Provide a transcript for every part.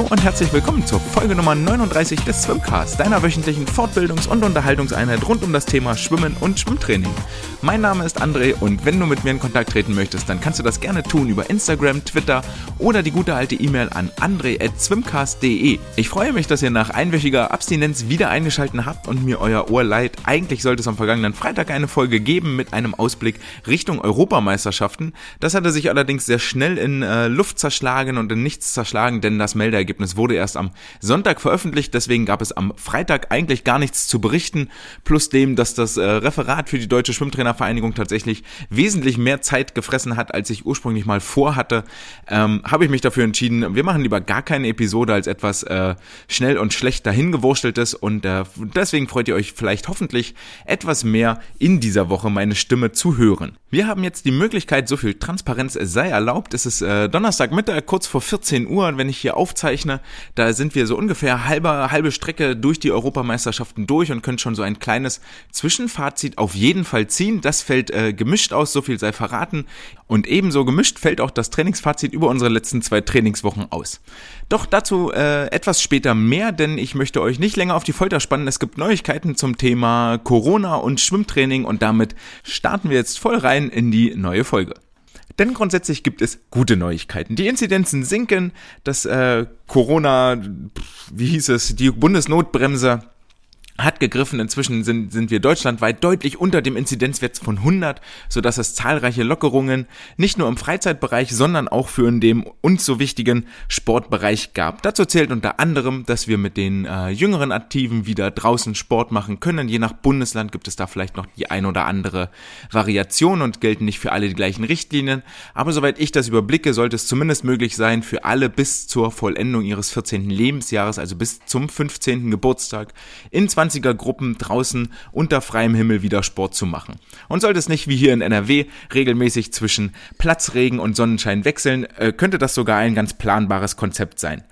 Hallo und herzlich willkommen zur Folge Nummer 39 des Swimcast, deiner wöchentlichen Fortbildungs- und Unterhaltungseinheit rund um das Thema Schwimmen und Schwimmtraining. Mein Name ist André und wenn du mit mir in Kontakt treten möchtest, dann kannst du das gerne tun über Instagram, Twitter oder die gute alte E-Mail an andre.swimcast.de. Ich freue mich, dass ihr nach einwöchiger Abstinenz wieder eingeschaltet habt und mir euer Ohr leiht. Eigentlich sollte es am vergangenen Freitag eine Folge geben mit einem Ausblick Richtung Europameisterschaften. Das hatte sich allerdings sehr schnell in äh, Luft zerschlagen und in nichts zerschlagen, denn das Melder Ergebnis wurde erst am Sonntag veröffentlicht, deswegen gab es am Freitag eigentlich gar nichts zu berichten, plus dem, dass das äh, Referat für die Deutsche Schwimmtrainervereinigung tatsächlich wesentlich mehr Zeit gefressen hat, als ich ursprünglich mal vorhatte, ähm, habe ich mich dafür entschieden, wir machen lieber gar keine Episode als etwas äh, schnell und schlecht dahingewurschteltes und äh, deswegen freut ihr euch vielleicht hoffentlich etwas mehr in dieser Woche meine Stimme zu hören. Wir haben jetzt die Möglichkeit, so viel Transparenz sei erlaubt. Es ist äh, Donnerstagmittag, kurz vor 14 Uhr, wenn ich hier aufzeichne. Da sind wir so ungefähr halbe, halbe Strecke durch die Europameisterschaften durch und können schon so ein kleines Zwischenfazit auf jeden Fall ziehen. Das fällt äh, gemischt aus, so viel sei verraten. Und ebenso gemischt fällt auch das Trainingsfazit über unsere letzten zwei Trainingswochen aus. Doch dazu äh, etwas später mehr, denn ich möchte euch nicht länger auf die Folter spannen. Es gibt Neuigkeiten zum Thema Corona und Schwimmtraining und damit starten wir jetzt voll rein in die neue Folge. Denn grundsätzlich gibt es gute Neuigkeiten. Die Inzidenzen sinken, das äh, Corona, wie hieß es, die Bundesnotbremse hat gegriffen. Inzwischen sind, sind wir deutschlandweit deutlich unter dem Inzidenzwert von 100, so dass es zahlreiche Lockerungen nicht nur im Freizeitbereich, sondern auch für den uns so wichtigen Sportbereich gab. Dazu zählt unter anderem, dass wir mit den äh, jüngeren Aktiven wieder draußen Sport machen können. Je nach Bundesland gibt es da vielleicht noch die ein oder andere Variation und gelten nicht für alle die gleichen Richtlinien. Aber soweit ich das überblicke, sollte es zumindest möglich sein, für alle bis zur Vollendung ihres 14. Lebensjahres, also bis zum 15. Geburtstag, in 20 20er Gruppen draußen unter freiem Himmel wieder Sport zu machen. Und sollte es nicht wie hier in NRW regelmäßig zwischen Platzregen und Sonnenschein wechseln, äh, könnte das sogar ein ganz planbares Konzept sein.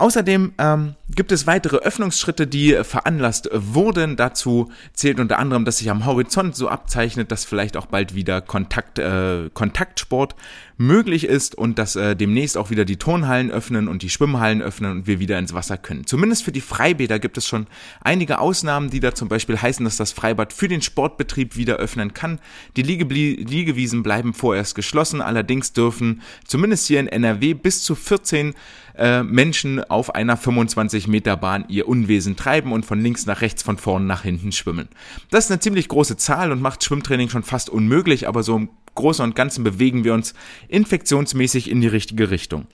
Außerdem ähm, gibt es weitere Öffnungsschritte, die veranlasst wurden. Dazu zählt unter anderem, dass sich am Horizont so abzeichnet, dass vielleicht auch bald wieder Kontakt, äh, Kontaktsport möglich ist und dass äh, demnächst auch wieder die Turnhallen öffnen und die Schwimmhallen öffnen und wir wieder ins Wasser können. Zumindest für die Freibäder gibt es schon einige Ausnahmen, die da zum Beispiel heißen, dass das Freibad für den Sportbetrieb wieder öffnen kann. Die Liegewiesen bleiben vorerst geschlossen, allerdings dürfen zumindest hier in NRW bis zu 14 äh, Menschen auf einer 25 Meter Bahn ihr Unwesen treiben und von links nach rechts, von vorn nach hinten schwimmen. Das ist eine ziemlich große Zahl und macht Schwimmtraining schon fast unmöglich, aber so Großen und Ganzen bewegen wir uns infektionsmäßig in die richtige Richtung.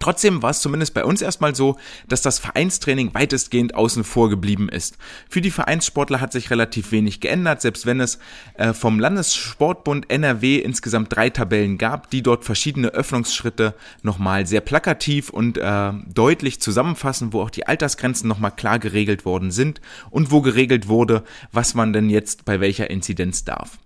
Trotzdem war es zumindest bei uns erstmal so, dass das Vereinstraining weitestgehend außen vor geblieben ist. Für die Vereinssportler hat sich relativ wenig geändert, selbst wenn es äh, vom Landessportbund NRW insgesamt drei Tabellen gab, die dort verschiedene Öffnungsschritte nochmal sehr plakativ und äh, deutlich zusammenfassen, wo auch die Altersgrenzen nochmal klar geregelt worden sind und wo geregelt wurde, was man denn jetzt bei welcher Inzidenz darf.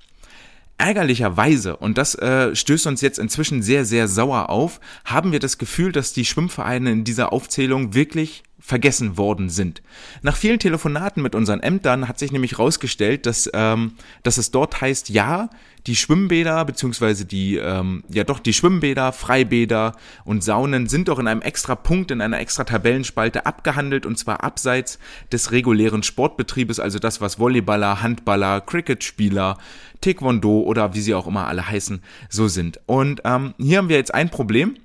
Ärgerlicherweise, und das äh, stößt uns jetzt inzwischen sehr, sehr sauer auf, haben wir das Gefühl, dass die Schwimmvereine in dieser Aufzählung wirklich vergessen worden sind. Nach vielen Telefonaten mit unseren Ämtern hat sich nämlich herausgestellt, dass, ähm, dass es dort heißt, ja, die Schwimmbäder beziehungsweise die, ähm, ja doch die Schwimmbäder, Freibäder und Saunen sind doch in einem extra Punkt, in einer extra Tabellenspalte abgehandelt und zwar abseits des regulären Sportbetriebes, also das, was Volleyballer, Handballer, Cricketspieler, Taekwondo oder wie sie auch immer alle heißen, so sind. Und ähm, hier haben wir jetzt ein Problem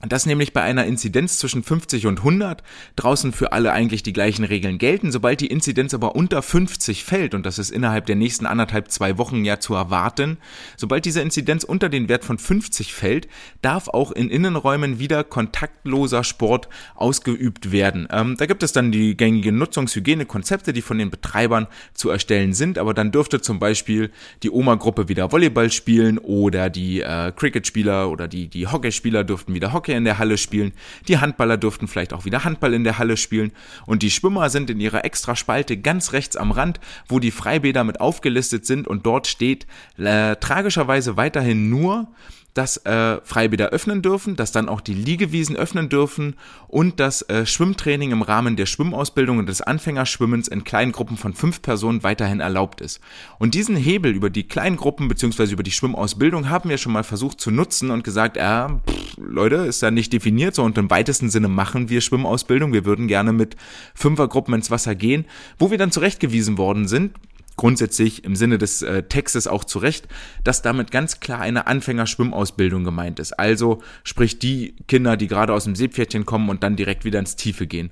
dass nämlich bei einer Inzidenz zwischen 50 und 100 draußen für alle eigentlich die gleichen Regeln gelten. Sobald die Inzidenz aber unter 50 fällt, und das ist innerhalb der nächsten anderthalb, zwei Wochen ja zu erwarten, sobald diese Inzidenz unter den Wert von 50 fällt, darf auch in Innenräumen wieder kontaktloser Sport ausgeübt werden. Ähm, da gibt es dann die gängigen Nutzungshygienekonzepte, die von den Betreibern zu erstellen sind, aber dann dürfte zum Beispiel die Oma-Gruppe wieder Volleyball spielen oder die äh, Cricket-Spieler oder die, die Hockeyspieler dürften wieder Hockey in der Halle spielen, die Handballer durften vielleicht auch wieder Handball in der Halle spielen. Und die Schwimmer sind in ihrer extra Spalte ganz rechts am Rand, wo die Freibäder mit aufgelistet sind. Und dort steht äh, tragischerweise weiterhin nur dass äh, Freibäder öffnen dürfen, dass dann auch die Liegewiesen öffnen dürfen und dass äh, Schwimmtraining im Rahmen der Schwimmausbildung und des Anfängerschwimmens in kleinen Gruppen von fünf Personen weiterhin erlaubt ist. Und diesen Hebel über die kleinen Gruppen beziehungsweise über die Schwimmausbildung haben wir schon mal versucht zu nutzen und gesagt, äh, pff, Leute, ist ja nicht definiert so und im weitesten Sinne machen wir Schwimmausbildung. Wir würden gerne mit Fünfergruppen ins Wasser gehen, wo wir dann zurechtgewiesen worden sind, grundsätzlich im Sinne des äh, Textes auch zurecht, dass damit ganz klar eine Anfängerschwimmausbildung gemeint ist. Also sprich die Kinder, die gerade aus dem Seepferdchen kommen und dann direkt wieder ins Tiefe gehen.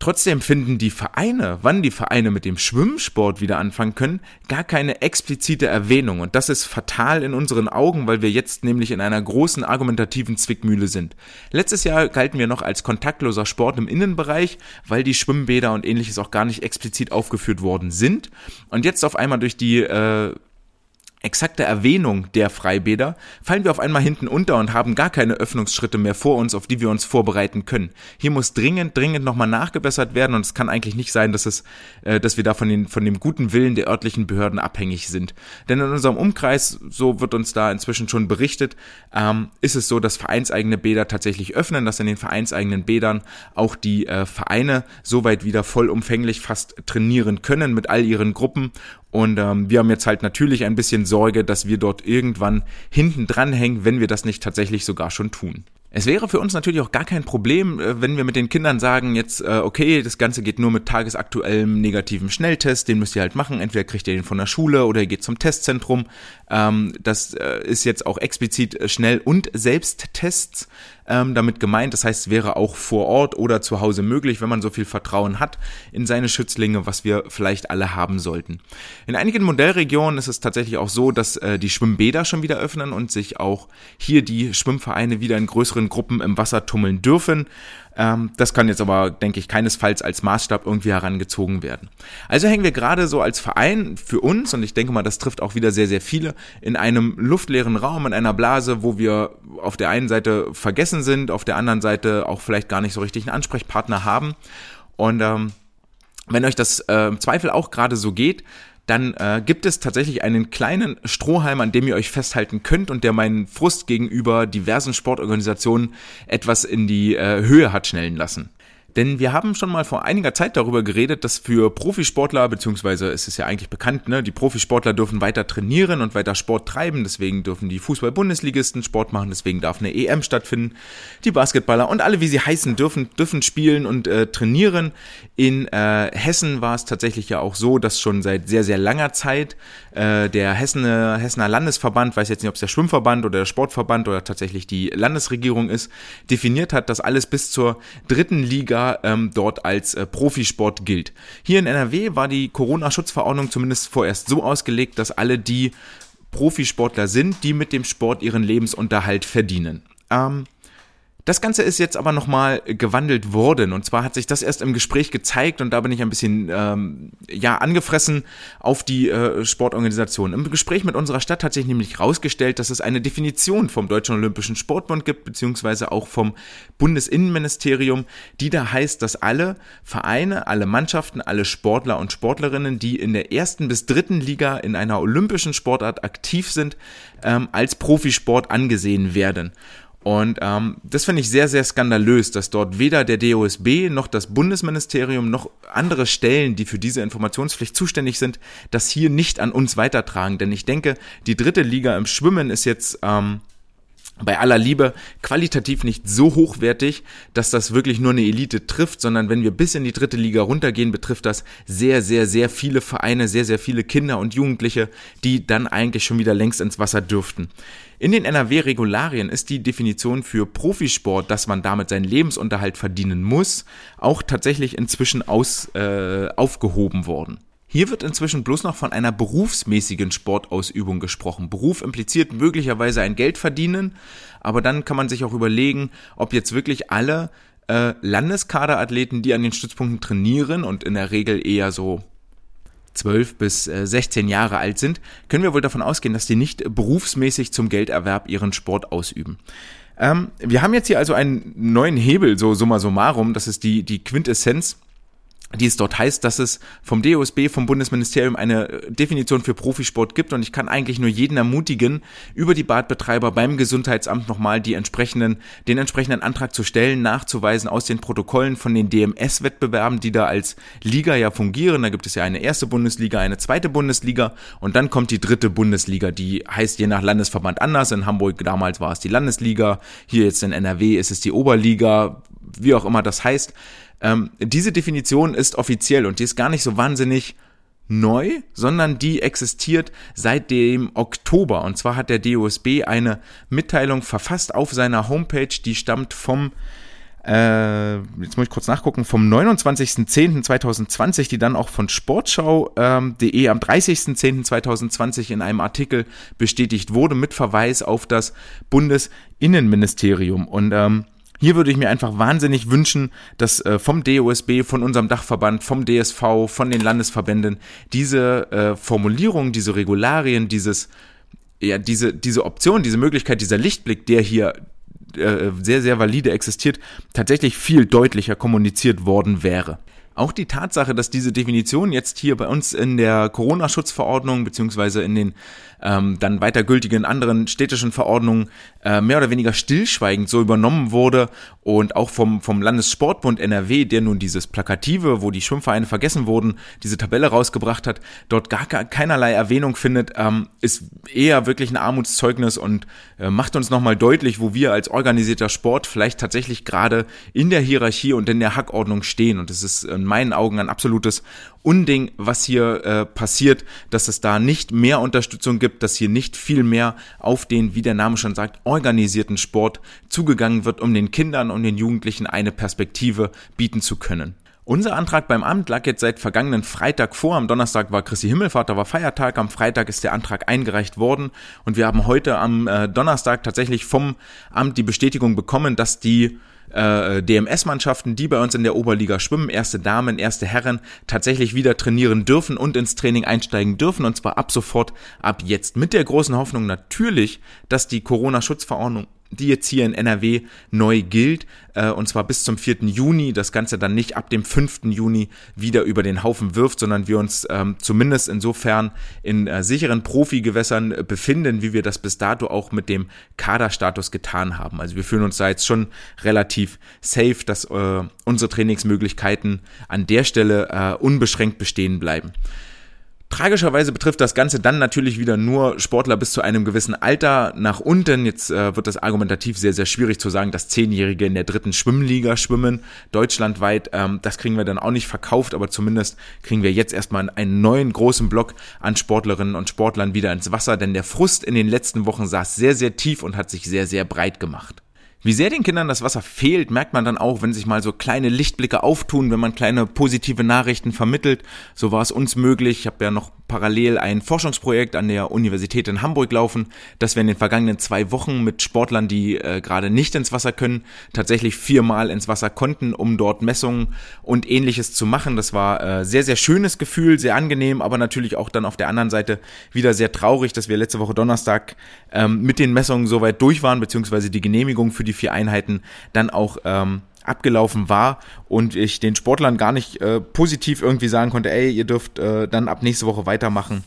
Trotzdem finden die Vereine, wann die Vereine mit dem Schwimmsport wieder anfangen können, gar keine explizite Erwähnung. Und das ist fatal in unseren Augen, weil wir jetzt nämlich in einer großen argumentativen Zwickmühle sind. Letztes Jahr galten wir noch als kontaktloser Sport im Innenbereich, weil die Schwimmbäder und ähnliches auch gar nicht explizit aufgeführt worden sind. Und jetzt auf einmal durch die äh, exakte Erwähnung der Freibäder fallen wir auf einmal hinten unter und haben gar keine Öffnungsschritte mehr vor uns, auf die wir uns vorbereiten können. Hier muss dringend, dringend nochmal nachgebessert werden und es kann eigentlich nicht sein, dass es, äh, dass wir da von, den, von dem guten Willen der örtlichen Behörden abhängig sind. Denn in unserem Umkreis, so wird uns da inzwischen schon berichtet, ähm, ist es so, dass vereinseigene Bäder tatsächlich öffnen, dass in den vereinseigenen Bädern auch die äh, Vereine soweit wieder vollumfänglich fast trainieren können mit all ihren Gruppen und ähm, wir haben jetzt halt natürlich ein bisschen Sorge, dass wir dort irgendwann hinten dran hängen, wenn wir das nicht tatsächlich sogar schon tun. Es wäre für uns natürlich auch gar kein Problem, äh, wenn wir mit den Kindern sagen, jetzt, äh, okay, das Ganze geht nur mit tagesaktuellem negativen Schnelltest, den müsst ihr halt machen, entweder kriegt ihr den von der Schule oder ihr geht zum Testzentrum. Ähm, das äh, ist jetzt auch explizit Schnell- und Selbsttests ähm, damit gemeint. Das heißt, es wäre auch vor Ort oder zu Hause möglich, wenn man so viel Vertrauen hat in seine Schützlinge, was wir vielleicht alle haben sollten. In einigen Modellregionen ist es tatsächlich auch so, dass äh, die Schwimmbäder schon wieder öffnen und sich auch hier die Schwimmvereine wieder in größeren Gruppen im Wasser tummeln dürfen. Ähm, das kann jetzt aber, denke ich, keinesfalls als Maßstab irgendwie herangezogen werden. Also hängen wir gerade so als Verein für uns, und ich denke mal, das trifft auch wieder sehr, sehr viele, in einem luftleeren Raum, in einer Blase, wo wir auf der einen Seite vergessen sind, auf der anderen Seite auch vielleicht gar nicht so richtig einen Ansprechpartner haben. Und ähm, wenn euch das äh, Zweifel auch gerade so geht, dann äh, gibt es tatsächlich einen kleinen Strohhalm, an dem ihr euch festhalten könnt und der meinen Frust gegenüber diversen Sportorganisationen etwas in die äh, Höhe hat schnellen lassen. Denn wir haben schon mal vor einiger Zeit darüber geredet, dass für Profisportler, beziehungsweise es ist ja eigentlich bekannt, ne, die Profisportler dürfen weiter trainieren und weiter Sport treiben, deswegen dürfen die Fußball-Bundesligisten Sport machen, deswegen darf eine EM stattfinden. Die Basketballer und alle, wie sie heißen, dürfen, dürfen spielen und äh, trainieren. In äh, Hessen war es tatsächlich ja auch so, dass schon seit sehr, sehr langer Zeit äh, der Hessener, Hessener Landesverband, weiß jetzt nicht, ob es der Schwimmverband oder der Sportverband oder tatsächlich die Landesregierung ist, definiert hat, dass alles bis zur dritten Liga ähm, dort als äh, Profisport gilt. Hier in NRW war die Corona-Schutzverordnung zumindest vorerst so ausgelegt, dass alle, die Profisportler sind, die mit dem Sport ihren Lebensunterhalt verdienen. Ähm, das Ganze ist jetzt aber nochmal gewandelt worden. Und zwar hat sich das erst im Gespräch gezeigt und da bin ich ein bisschen ähm, ja angefressen auf die äh, Sportorganisation. Im Gespräch mit unserer Stadt hat sich nämlich herausgestellt, dass es eine Definition vom Deutschen Olympischen Sportbund gibt, beziehungsweise auch vom Bundesinnenministerium, die da heißt, dass alle Vereine, alle Mannschaften, alle Sportler und Sportlerinnen, die in der ersten bis dritten Liga in einer olympischen Sportart aktiv sind, ähm, als Profisport angesehen werden. Und ähm, das finde ich sehr, sehr skandalös, dass dort weder der DOSB noch das Bundesministerium noch andere Stellen, die für diese Informationspflicht zuständig sind, das hier nicht an uns weitertragen. Denn ich denke, die dritte Liga im Schwimmen ist jetzt ähm, bei aller Liebe qualitativ nicht so hochwertig, dass das wirklich nur eine Elite trifft, sondern wenn wir bis in die dritte Liga runtergehen, betrifft das sehr, sehr, sehr viele Vereine, sehr, sehr viele Kinder und Jugendliche, die dann eigentlich schon wieder längst ins Wasser dürften. In den NRW-Regularien ist die Definition für Profisport, dass man damit seinen Lebensunterhalt verdienen muss, auch tatsächlich inzwischen aus, äh, aufgehoben worden. Hier wird inzwischen bloß noch von einer berufsmäßigen Sportausübung gesprochen. Beruf impliziert möglicherweise ein Geld verdienen, aber dann kann man sich auch überlegen, ob jetzt wirklich alle äh, Landeskaderathleten, die an den Stützpunkten trainieren und in der Regel eher so 12 bis äh, 16 Jahre alt sind, können wir wohl davon ausgehen, dass die nicht berufsmäßig zum Gelderwerb ihren Sport ausüben. Ähm, wir haben jetzt hier also einen neuen Hebel, so summa summarum, das ist die, die Quintessenz die es dort heißt, dass es vom DOSB, vom Bundesministerium eine Definition für Profisport gibt und ich kann eigentlich nur jeden ermutigen, über die Badbetreiber beim Gesundheitsamt nochmal die entsprechenden, den entsprechenden Antrag zu stellen, nachzuweisen aus den Protokollen von den DMS-Wettbewerben, die da als Liga ja fungieren. Da gibt es ja eine erste Bundesliga, eine zweite Bundesliga und dann kommt die dritte Bundesliga, die heißt je nach Landesverband anders. In Hamburg damals war es die Landesliga, hier jetzt in NRW ist es die Oberliga, wie auch immer das heißt. Ähm, diese Definition ist offiziell und die ist gar nicht so wahnsinnig neu, sondern die existiert seit dem Oktober. Und zwar hat der DOSB eine Mitteilung verfasst auf seiner Homepage, die stammt vom äh, jetzt muss ich kurz nachgucken, vom 29.10.2020, die dann auch von sportschau.de am 30.10.2020 in einem Artikel bestätigt wurde, mit Verweis auf das Bundesinnenministerium. Und ähm, hier würde ich mir einfach wahnsinnig wünschen, dass äh, vom DOSB, von unserem Dachverband, vom DSV, von den Landesverbänden diese äh, Formulierung, diese Regularien, dieses ja, diese, diese Option, diese Möglichkeit, dieser Lichtblick, der hier äh, sehr, sehr valide existiert, tatsächlich viel deutlicher kommuniziert worden wäre. Auch die Tatsache, dass diese Definition jetzt hier bei uns in der Corona-Schutzverordnung beziehungsweise in den ähm, dann weiter gültigen anderen städtischen Verordnungen äh, mehr oder weniger stillschweigend so übernommen wurde und auch vom, vom Landessportbund NRW, der nun dieses Plakative, wo die Schwimmvereine vergessen wurden, diese Tabelle rausgebracht hat, dort gar keinerlei Erwähnung findet, ähm, ist eher wirklich ein Armutszeugnis und äh, macht uns nochmal deutlich, wo wir als organisierter Sport vielleicht tatsächlich gerade in der Hierarchie und in der Hackordnung stehen. Und es ist in meinen Augen ein absolutes Unding, was hier äh, passiert, dass es da nicht mehr Unterstützung gibt, dass hier nicht viel mehr auf den, wie der Name schon sagt, organisierten Sport zugegangen wird, um den Kindern und den Jugendlichen eine Perspektive bieten zu können. Unser Antrag beim Amt lag jetzt seit vergangenen Freitag vor. Am Donnerstag war Christi Himmelfahrt, da war Feiertag. Am Freitag ist der Antrag eingereicht worden und wir haben heute am äh, Donnerstag tatsächlich vom Amt die Bestätigung bekommen, dass die äh, DMS-Mannschaften, die bei uns in der Oberliga schwimmen, erste Damen, erste Herren, tatsächlich wieder trainieren dürfen und ins Training einsteigen dürfen und zwar ab sofort, ab jetzt. Mit der großen Hoffnung natürlich, dass die Corona-Schutzverordnung die jetzt hier in NRW neu gilt, äh, und zwar bis zum 4. Juni, das Ganze dann nicht ab dem 5. Juni wieder über den Haufen wirft, sondern wir uns ähm, zumindest insofern in äh, sicheren Profigewässern befinden, wie wir das bis dato auch mit dem Kaderstatus getan haben. Also wir fühlen uns da jetzt schon relativ safe, dass äh, unsere Trainingsmöglichkeiten an der Stelle äh, unbeschränkt bestehen bleiben. Tragischerweise betrifft das Ganze dann natürlich wieder nur Sportler bis zu einem gewissen Alter nach unten. Jetzt äh, wird das argumentativ sehr, sehr schwierig zu sagen, dass Zehnjährige in der dritten Schwimmliga schwimmen, deutschlandweit. Ähm, das kriegen wir dann auch nicht verkauft, aber zumindest kriegen wir jetzt erstmal einen neuen großen Block an Sportlerinnen und Sportlern wieder ins Wasser, denn der Frust in den letzten Wochen saß sehr, sehr tief und hat sich sehr, sehr breit gemacht. Wie sehr den Kindern das Wasser fehlt, merkt man dann auch, wenn sich mal so kleine Lichtblicke auftun, wenn man kleine positive Nachrichten vermittelt. So war es uns möglich. Ich habe ja noch parallel ein Forschungsprojekt an der Universität in Hamburg laufen, dass wir in den vergangenen zwei Wochen mit Sportlern, die äh, gerade nicht ins Wasser können, tatsächlich viermal ins Wasser konnten, um dort Messungen und ähnliches zu machen. Das war äh, sehr, sehr schönes Gefühl, sehr angenehm, aber natürlich auch dann auf der anderen Seite wieder sehr traurig, dass wir letzte Woche Donnerstag ähm, mit den Messungen soweit durch waren, beziehungsweise die Genehmigung für die vier Einheiten dann auch ähm, abgelaufen war und ich den Sportlern gar nicht äh, positiv irgendwie sagen konnte, ey, ihr dürft äh, dann ab nächste Woche weitermachen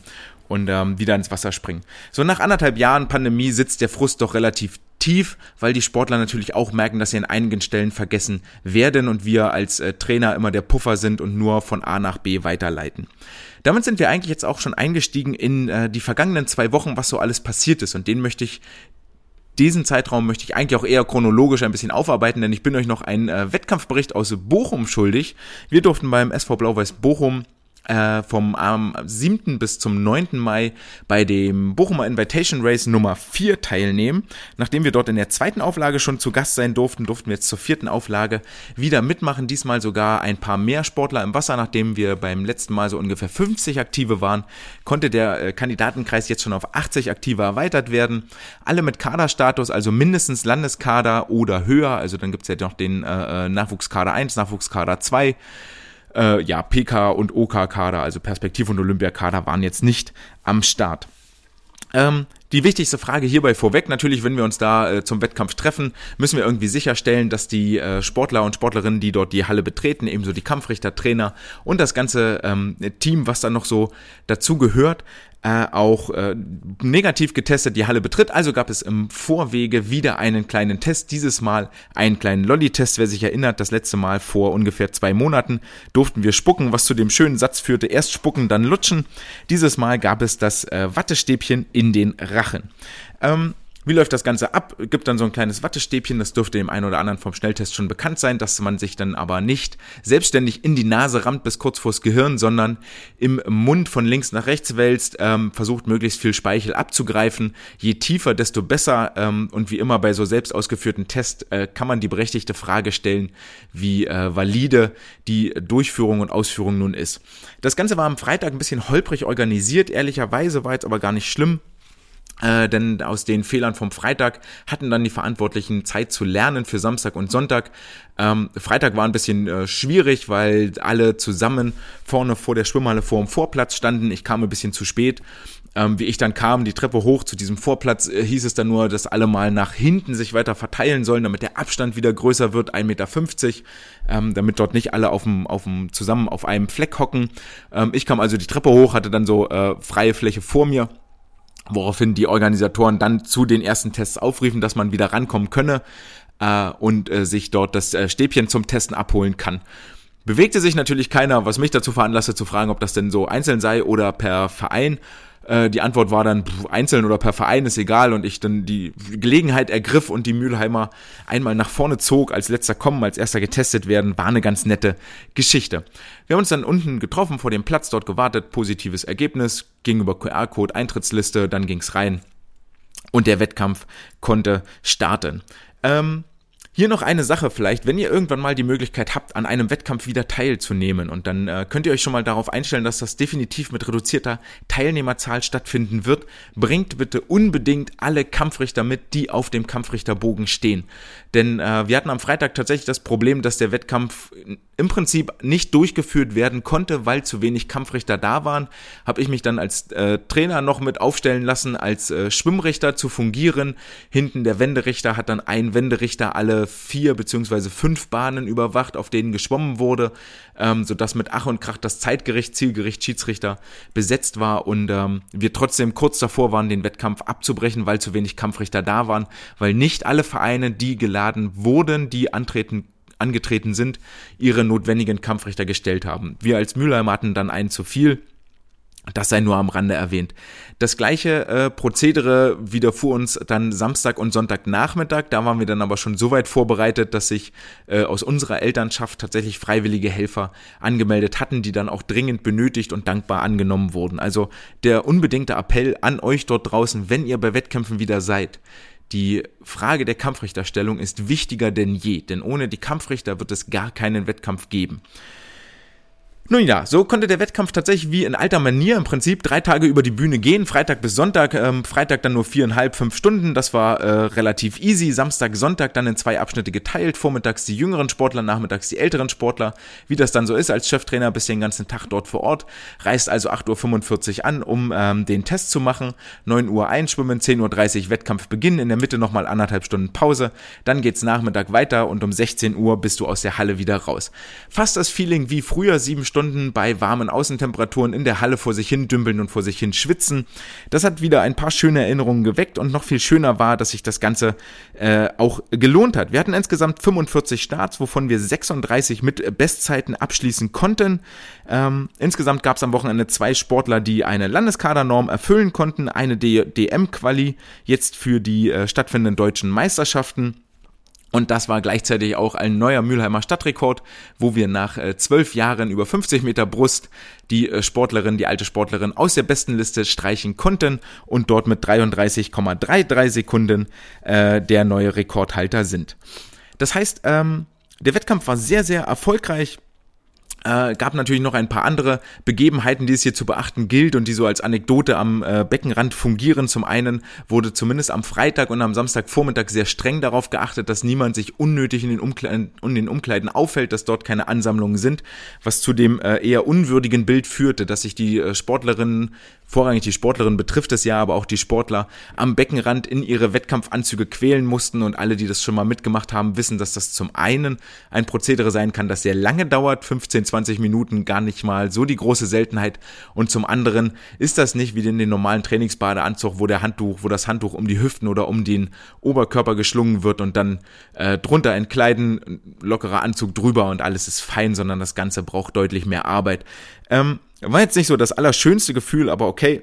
und ähm, wieder ins Wasser springen. So nach anderthalb Jahren Pandemie sitzt der Frust doch relativ tief, weil die Sportler natürlich auch merken, dass sie an einigen Stellen vergessen werden und wir als äh, Trainer immer der Puffer sind und nur von A nach B weiterleiten. Damit sind wir eigentlich jetzt auch schon eingestiegen in äh, die vergangenen zwei Wochen, was so alles passiert ist und den möchte ich diesen Zeitraum möchte ich eigentlich auch eher chronologisch ein bisschen aufarbeiten, denn ich bin euch noch einen äh, Wettkampfbericht aus Bochum schuldig. Wir durften beim SV Blau-Weiß Bochum äh, vom am 7. bis zum 9. Mai bei dem Bochumer Invitation Race Nummer 4 teilnehmen. Nachdem wir dort in der zweiten Auflage schon zu Gast sein durften, durften wir jetzt zur vierten Auflage wieder mitmachen. Diesmal sogar ein paar mehr Sportler im Wasser. Nachdem wir beim letzten Mal so ungefähr 50 Aktive waren, konnte der äh, Kandidatenkreis jetzt schon auf 80 Aktive erweitert werden. Alle mit Kaderstatus, also mindestens Landeskader oder höher. Also dann gibt's ja noch den äh, äh Nachwuchskader 1, Nachwuchskader 2 äh, ja, PK und OK-Kader, also Perspektiv- und Olympiakader, waren jetzt nicht am Start. Ähm, Die wichtigste Frage hierbei vorweg, natürlich, wenn wir uns da äh, zum Wettkampf treffen, müssen wir irgendwie sicherstellen, dass die äh, Sportler und Sportlerinnen, die dort die Halle betreten, ebenso die Kampfrichter, Trainer und das ganze ähm, Team, was da noch so dazu gehört, äh, auch äh, negativ getestet die Halle betritt. Also gab es im Vorwege wieder einen kleinen Test. Dieses Mal einen kleinen Lolli-Test. Wer sich erinnert, das letzte Mal vor ungefähr zwei Monaten durften wir spucken, was zu dem schönen Satz führte, erst spucken, dann lutschen. Dieses Mal gab es das äh, Wattestäbchen in den Rachen. Ähm, wie läuft das Ganze ab? Gibt dann so ein kleines Wattestäbchen, das dürfte dem einen oder anderen vom Schnelltest schon bekannt sein, dass man sich dann aber nicht selbstständig in die Nase rammt bis kurz vors Gehirn, sondern im Mund von links nach rechts wälzt, ähm, versucht möglichst viel Speichel abzugreifen. Je tiefer, desto besser. Ähm, und wie immer bei so selbst ausgeführten Tests äh, kann man die berechtigte Frage stellen, wie äh, valide die Durchführung und Ausführung nun ist. Das Ganze war am Freitag ein bisschen holprig organisiert, ehrlicherweise war jetzt aber gar nicht schlimm. Äh, denn aus den Fehlern vom Freitag hatten dann die Verantwortlichen Zeit zu lernen für Samstag und Sonntag. Ähm, Freitag war ein bisschen äh, schwierig, weil alle zusammen vorne vor der Schwimmhalle vor dem Vorplatz standen. Ich kam ein bisschen zu spät. Ähm, wie ich dann kam, die Treppe hoch zu diesem Vorplatz, äh, hieß es dann nur, dass alle mal nach hinten sich weiter verteilen sollen, damit der Abstand wieder größer wird, 1,50 Meter, ähm, damit dort nicht alle auf dem, auf dem, zusammen auf einem Fleck hocken. Ähm, ich kam also die Treppe hoch, hatte dann so äh, freie Fläche vor mir woraufhin die Organisatoren dann zu den ersten Tests aufriefen, dass man wieder rankommen könne äh, und äh, sich dort das äh, Stäbchen zum Testen abholen kann. Bewegte sich natürlich keiner, was mich dazu veranlasste zu fragen, ob das denn so einzeln sei oder per Verein. Äh, die Antwort war dann pff, einzeln oder per Verein ist egal und ich dann die Gelegenheit ergriff und die Mülheimer einmal nach vorne zog, als letzter kommen, als erster getestet werden, war eine ganz nette Geschichte. Wir haben uns dann unten getroffen vor dem Platz, dort gewartet, positives Ergebnis, ging über QR-Code, Eintrittsliste, dann ging's rein und der Wettkampf konnte starten. Ähm, hier noch eine Sache vielleicht, wenn ihr irgendwann mal die Möglichkeit habt, an einem Wettkampf wieder teilzunehmen und dann äh, könnt ihr euch schon mal darauf einstellen, dass das definitiv mit reduzierter Teilnehmerzahl stattfinden wird, bringt bitte unbedingt alle Kampfrichter mit, die auf dem Kampfrichterbogen stehen. Denn äh, wir hatten am Freitag tatsächlich das Problem, dass der Wettkampf im Prinzip nicht durchgeführt werden konnte, weil zu wenig Kampfrichter da waren. Habe ich mich dann als äh, Trainer noch mit aufstellen lassen, als äh, Schwimmrichter zu fungieren. Hinten der Wenderichter hat dann ein Wenderichter alle vier beziehungsweise fünf Bahnen überwacht, auf denen geschwommen wurde, ähm, sodass mit Ach und Krach das Zeitgericht, Zielgericht, Schiedsrichter besetzt war und ähm, wir trotzdem kurz davor waren, den Wettkampf abzubrechen, weil zu wenig Kampfrichter da waren, weil nicht alle Vereine, die geladen wurden, die antreten angetreten sind, ihre notwendigen Kampfrichter gestellt haben. Wir als Mülheim hatten dann einen zu viel das sei nur am Rande erwähnt. Das gleiche äh, Prozedere widerfuhr uns dann Samstag und Sonntagnachmittag. Da waren wir dann aber schon so weit vorbereitet, dass sich äh, aus unserer Elternschaft tatsächlich freiwillige Helfer angemeldet hatten, die dann auch dringend benötigt und dankbar angenommen wurden. Also der unbedingte Appell an euch dort draußen, wenn ihr bei Wettkämpfen wieder seid. Die Frage der Kampfrichterstellung ist wichtiger denn je, denn ohne die Kampfrichter wird es gar keinen Wettkampf geben. Nun ja, so konnte der Wettkampf tatsächlich wie in alter Manier im Prinzip drei Tage über die Bühne gehen. Freitag bis Sonntag, ähm, Freitag dann nur viereinhalb, fünf Stunden. Das war äh, relativ easy. Samstag, Sonntag dann in zwei Abschnitte geteilt. Vormittags die jüngeren Sportler, nachmittags die älteren Sportler. Wie das dann so ist als Cheftrainer, bist den ganzen Tag dort vor Ort. Reist also 8.45 Uhr an, um ähm, den Test zu machen. 9 Uhr einschwimmen, 10.30 Uhr Wettkampf beginnen. In der Mitte nochmal anderthalb Stunden Pause. Dann geht's Nachmittag weiter und um 16 Uhr bist du aus der Halle wieder raus. Fast das Feeling wie früher, sieben Stunden bei warmen Außentemperaturen in der Halle vor sich hin dümpeln und vor sich hin schwitzen. Das hat wieder ein paar schöne Erinnerungen geweckt und noch viel schöner war, dass sich das Ganze äh, auch gelohnt hat. Wir hatten insgesamt 45 Starts, wovon wir 36 mit Bestzeiten abschließen konnten. Ähm, insgesamt gab es am Wochenende zwei Sportler, die eine Landeskadernorm erfüllen konnten, eine DM-Quali jetzt für die äh, stattfindenden deutschen Meisterschaften. Und das war gleichzeitig auch ein neuer Mülheimer Stadtrekord, wo wir nach äh, zwölf Jahren über 50 Meter Brust die äh, Sportlerin, die alte Sportlerin aus der besten Liste streichen konnten und dort mit 33,33 Sekunden äh, der neue Rekordhalter sind. Das heißt, ähm, der Wettkampf war sehr, sehr erfolgreich. Äh, gab natürlich noch ein paar andere Begebenheiten, die es hier zu beachten gilt und die so als Anekdote am äh, Beckenrand fungieren. Zum einen wurde zumindest am Freitag und am Samstagvormittag sehr streng darauf geachtet, dass niemand sich unnötig in den, Umkleiden, in den Umkleiden auffällt, dass dort keine Ansammlungen sind, was zu dem äh, eher unwürdigen Bild führte, dass sich die äh, Sportlerinnen vorrangig die Sportlerinnen betrifft es ja, aber auch die Sportler am Beckenrand in ihre Wettkampfanzüge quälen mussten und alle, die das schon mal mitgemacht haben, wissen, dass das zum einen ein Prozedere sein kann, das sehr lange dauert, 15, 20 Minuten gar nicht mal so die große Seltenheit und zum anderen ist das nicht wie in den normalen Trainingsbadeanzug, wo der Handtuch, wo das Handtuch um die Hüften oder um den Oberkörper geschlungen wird und dann äh, drunter entkleiden, lockerer Anzug drüber und alles ist fein, sondern das Ganze braucht deutlich mehr Arbeit. Ähm, war jetzt nicht so das allerschönste Gefühl, aber okay.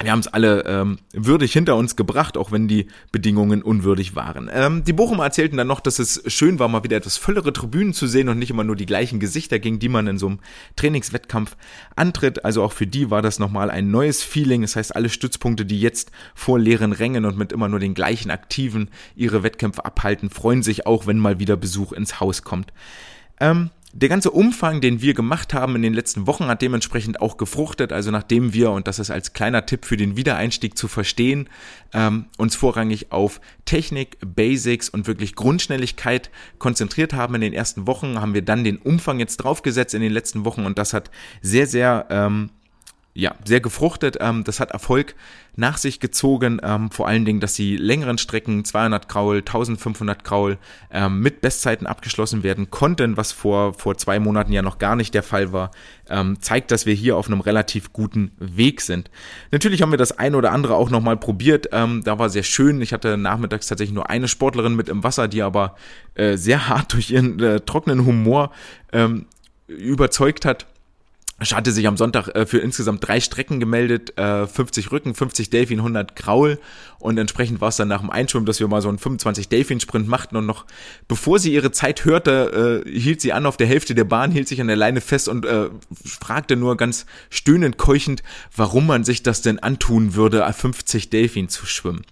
Wir haben es alle ähm, würdig hinter uns gebracht, auch wenn die Bedingungen unwürdig waren. Ähm, die Bochumer erzählten dann noch, dass es schön war, mal wieder etwas vollere Tribünen zu sehen und nicht immer nur die gleichen Gesichter, gegen die man in so einem Trainingswettkampf antritt. Also auch für die war das nochmal ein neues Feeling. Das heißt, alle Stützpunkte, die jetzt vor leeren Rängen und mit immer nur den gleichen Aktiven ihre Wettkämpfe abhalten, freuen sich auch, wenn mal wieder Besuch ins Haus kommt. Ähm, der ganze Umfang, den wir gemacht haben in den letzten Wochen, hat dementsprechend auch gefruchtet. Also nachdem wir, und das ist als kleiner Tipp für den Wiedereinstieg zu verstehen, ähm, uns vorrangig auf Technik, Basics und wirklich Grundschnelligkeit konzentriert haben in den ersten Wochen, haben wir dann den Umfang jetzt draufgesetzt in den letzten Wochen und das hat sehr, sehr ähm, ja, sehr gefruchtet. Ähm, das hat Erfolg nach sich gezogen. Ähm, vor allen Dingen, dass die längeren Strecken 200 Kraul, 1500 Kraul ähm, mit Bestzeiten abgeschlossen werden konnten, was vor, vor zwei Monaten ja noch gar nicht der Fall war, ähm, zeigt, dass wir hier auf einem relativ guten Weg sind. Natürlich haben wir das eine oder andere auch nochmal probiert. Ähm, da war sehr schön. Ich hatte nachmittags tatsächlich nur eine Sportlerin mit im Wasser, die aber äh, sehr hart durch ihren äh, trockenen Humor ähm, überzeugt hat hatte sich am Sonntag äh, für insgesamt drei Strecken gemeldet, äh, 50 Rücken, 50 Delfin, 100 Kraul und entsprechend war es dann nach dem Einschwimmen, dass wir mal so einen 25 Delfin Sprint machten und noch bevor sie ihre Zeit hörte, äh, hielt sie an auf der Hälfte der Bahn, hielt sich an der Leine fest und äh, fragte nur ganz stöhnend keuchend, warum man sich das denn antun würde, 50 Delfin zu schwimmen.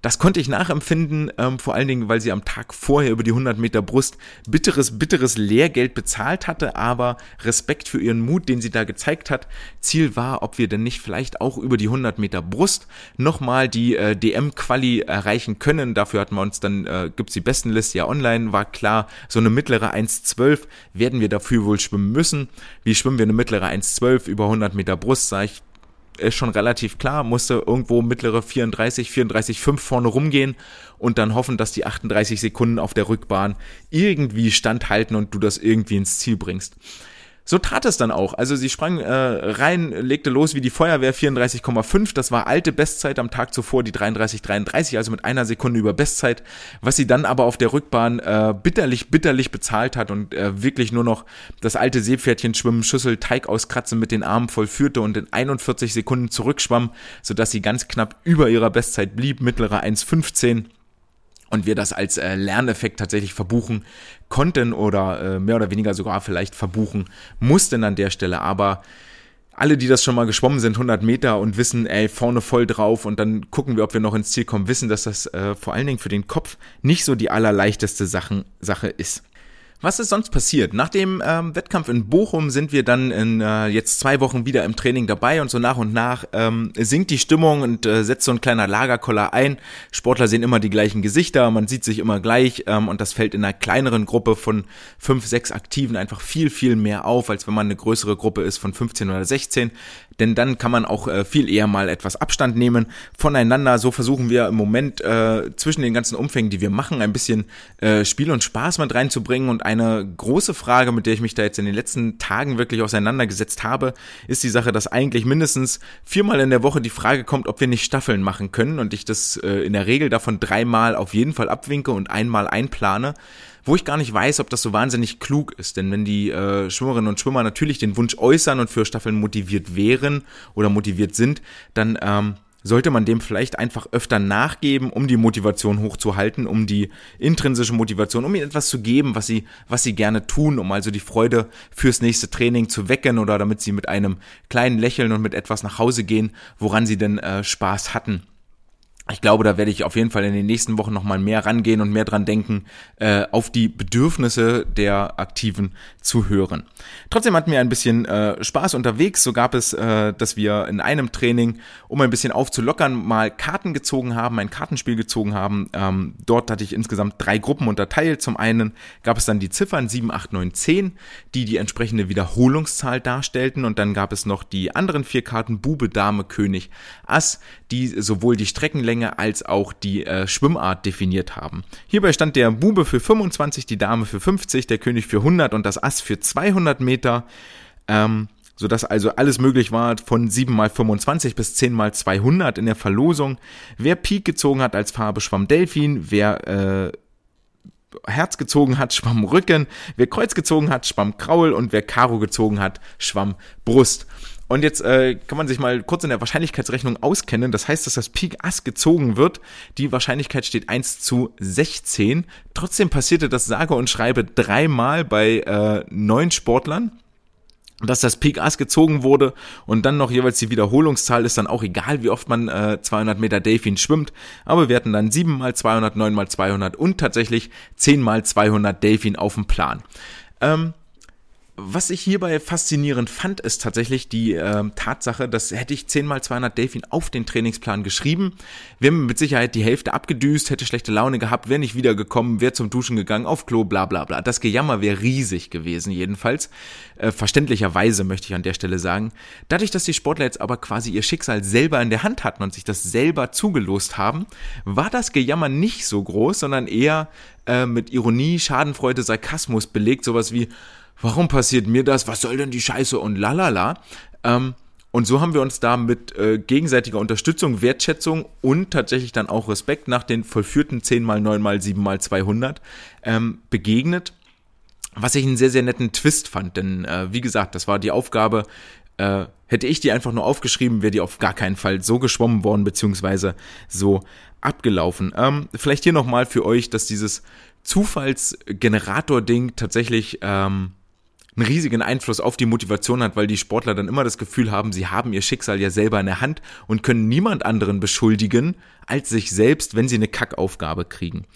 Das konnte ich nachempfinden, ähm, vor allen Dingen, weil sie am Tag vorher über die 100 Meter Brust bitteres, bitteres Lehrgeld bezahlt hatte, aber Respekt für ihren Mut, den sie da gezeigt hat. Ziel war, ob wir denn nicht vielleicht auch über die 100 Meter Brust nochmal die äh, DM-Quali erreichen können. Dafür hatten wir uns dann, äh, gibt's die Bestenliste ja online, war klar, so eine mittlere 1,12 werden wir dafür wohl schwimmen müssen. Wie schwimmen wir eine mittlere 1,12 über 100 Meter Brust, sage ich ist schon relativ klar, musste irgendwo mittlere 34, 34, 5 vorne rumgehen und dann hoffen, dass die 38 Sekunden auf der Rückbahn irgendwie standhalten und du das irgendwie ins Ziel bringst. So tat es dann auch. Also sie sprang äh, rein, legte los wie die Feuerwehr 34,5. Das war alte Bestzeit am Tag zuvor, die 33,33, also mit einer Sekunde über Bestzeit, was sie dann aber auf der Rückbahn äh, bitterlich, bitterlich bezahlt hat und äh, wirklich nur noch das alte Seepferdchen schwimmen, Schüssel, Teig auskratzen mit den Armen vollführte und in 41 Sekunden zurückschwamm, sodass sie ganz knapp über ihrer Bestzeit blieb, mittlere 1,15 und wir das als äh, Lerneffekt tatsächlich verbuchen konnten oder äh, mehr oder weniger sogar vielleicht verbuchen mussten an der Stelle. Aber alle, die das schon mal geschwommen sind, 100 Meter und wissen, ey, vorne voll drauf und dann gucken wir, ob wir noch ins Ziel kommen, wissen, dass das äh, vor allen Dingen für den Kopf nicht so die allerleichteste Sachen, Sache ist. Was ist sonst passiert? Nach dem ähm, Wettkampf in Bochum sind wir dann in äh, jetzt zwei Wochen wieder im Training dabei und so nach und nach ähm, sinkt die Stimmung und äh, setzt so ein kleiner Lagerkoller ein. Sportler sehen immer die gleichen Gesichter, man sieht sich immer gleich ähm, und das fällt in einer kleineren Gruppe von fünf, sechs Aktiven einfach viel, viel mehr auf, als wenn man eine größere Gruppe ist von 15 oder 16 denn dann kann man auch äh, viel eher mal etwas Abstand nehmen voneinander. So versuchen wir im Moment äh, zwischen den ganzen Umfängen, die wir machen, ein bisschen äh, Spiel und Spaß mit reinzubringen. Und eine große Frage, mit der ich mich da jetzt in den letzten Tagen wirklich auseinandergesetzt habe, ist die Sache, dass eigentlich mindestens viermal in der Woche die Frage kommt, ob wir nicht Staffeln machen können und ich das äh, in der Regel davon dreimal auf jeden Fall abwinke und einmal einplane wo ich gar nicht weiß, ob das so wahnsinnig klug ist. Denn wenn die äh, Schwimmerinnen und Schwimmer natürlich den Wunsch äußern und für Staffeln motiviert wären oder motiviert sind, dann ähm, sollte man dem vielleicht einfach öfter nachgeben, um die Motivation hochzuhalten, um die intrinsische Motivation, um ihnen etwas zu geben, was sie, was sie gerne tun, um also die Freude fürs nächste Training zu wecken oder damit sie mit einem kleinen Lächeln und mit etwas nach Hause gehen, woran sie denn äh, Spaß hatten. Ich glaube, da werde ich auf jeden Fall in den nächsten Wochen nochmal mehr rangehen und mehr dran denken, äh, auf die Bedürfnisse der Aktiven zu hören. Trotzdem hatten wir ein bisschen äh, Spaß unterwegs. So gab es, äh, dass wir in einem Training, um ein bisschen aufzulockern, mal Karten gezogen haben, ein Kartenspiel gezogen haben. Ähm, dort hatte ich insgesamt drei Gruppen unterteilt. Zum einen gab es dann die Ziffern 7, 8, 9, 10, die die entsprechende Wiederholungszahl darstellten. Und dann gab es noch die anderen vier Karten Bube, Dame, König, Ass, die sowohl die Streckenlänge Schwimmlänge als auch die äh, Schwimmart definiert haben. Hierbei stand der Bube für 25, die Dame für 50, der König für 100 und das Ass für 200 Meter. Ähm, sodass also alles möglich war von 7 mal 25 bis 10 mal 200 in der Verlosung. Wer Pik gezogen hat als Farbe schwamm Delfin, wer äh, Herz gezogen hat, schwamm Rücken, wer Kreuz gezogen hat, schwamm Kraul und wer Karo gezogen hat, schwamm Brust. Und jetzt äh, kann man sich mal kurz in der Wahrscheinlichkeitsrechnung auskennen. Das heißt, dass das Pik Ass gezogen wird. Die Wahrscheinlichkeit steht 1 zu 16. Trotzdem passierte das sage und schreibe dreimal bei äh, neun Sportlern dass das Pik Ass gezogen wurde und dann noch jeweils die Wiederholungszahl ist dann auch egal, wie oft man äh, 200 Meter Delfin schwimmt, aber wir hatten dann 7 mal 200, 9 mal 200 und tatsächlich 10 mal 200 Delfin auf dem Plan. Ähm, was ich hierbei faszinierend fand, ist tatsächlich die äh, Tatsache, dass hätte ich 10 mal 200 Delfin auf den Trainingsplan geschrieben, wäre mit Sicherheit die Hälfte abgedüst, hätte schlechte Laune gehabt, wäre nicht wiedergekommen, wäre zum Duschen gegangen, auf Klo, bla bla bla. Das Gejammer wäre riesig gewesen jedenfalls. Äh, verständlicherweise möchte ich an der Stelle sagen. Dadurch, dass die Sportler jetzt aber quasi ihr Schicksal selber in der Hand hatten und sich das selber zugelost haben, war das Gejammer nicht so groß, sondern eher äh, mit Ironie, Schadenfreude, Sarkasmus belegt, sowas wie warum passiert mir das, was soll denn die Scheiße und lalala. Ähm, und so haben wir uns da mit äh, gegenseitiger Unterstützung, Wertschätzung und tatsächlich dann auch Respekt nach den vollführten 10 mal 9 mal 7 mal 200 ähm, begegnet. Was ich einen sehr, sehr netten Twist fand, denn äh, wie gesagt, das war die Aufgabe, äh, hätte ich die einfach nur aufgeschrieben, wäre die auf gar keinen Fall so geschwommen worden, beziehungsweise so abgelaufen. Ähm, vielleicht hier nochmal für euch, dass dieses Zufallsgenerator-Ding tatsächlich ähm, einen riesigen Einfluss auf die Motivation hat, weil die Sportler dann immer das Gefühl haben, sie haben ihr Schicksal ja selber in der Hand und können niemand anderen beschuldigen als sich selbst, wenn sie eine Kackaufgabe kriegen.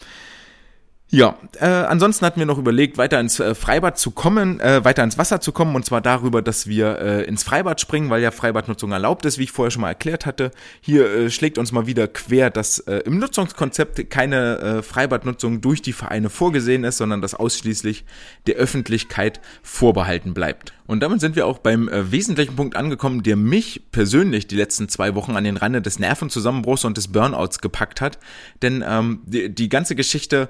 Ja, äh, ansonsten hatten wir noch überlegt, weiter ins äh, Freibad zu kommen, äh, weiter ins Wasser zu kommen und zwar darüber, dass wir äh, ins Freibad springen, weil ja Freibadnutzung erlaubt ist, wie ich vorher schon mal erklärt hatte. Hier äh, schlägt uns mal wieder quer, dass äh, im Nutzungskonzept keine äh, Freibadnutzung durch die Vereine vorgesehen ist, sondern dass ausschließlich der Öffentlichkeit vorbehalten bleibt. Und damit sind wir auch beim äh, wesentlichen Punkt angekommen, der mich persönlich die letzten zwei Wochen an den Rande des Nervenzusammenbruchs und des Burnouts gepackt hat. Denn ähm, die, die ganze Geschichte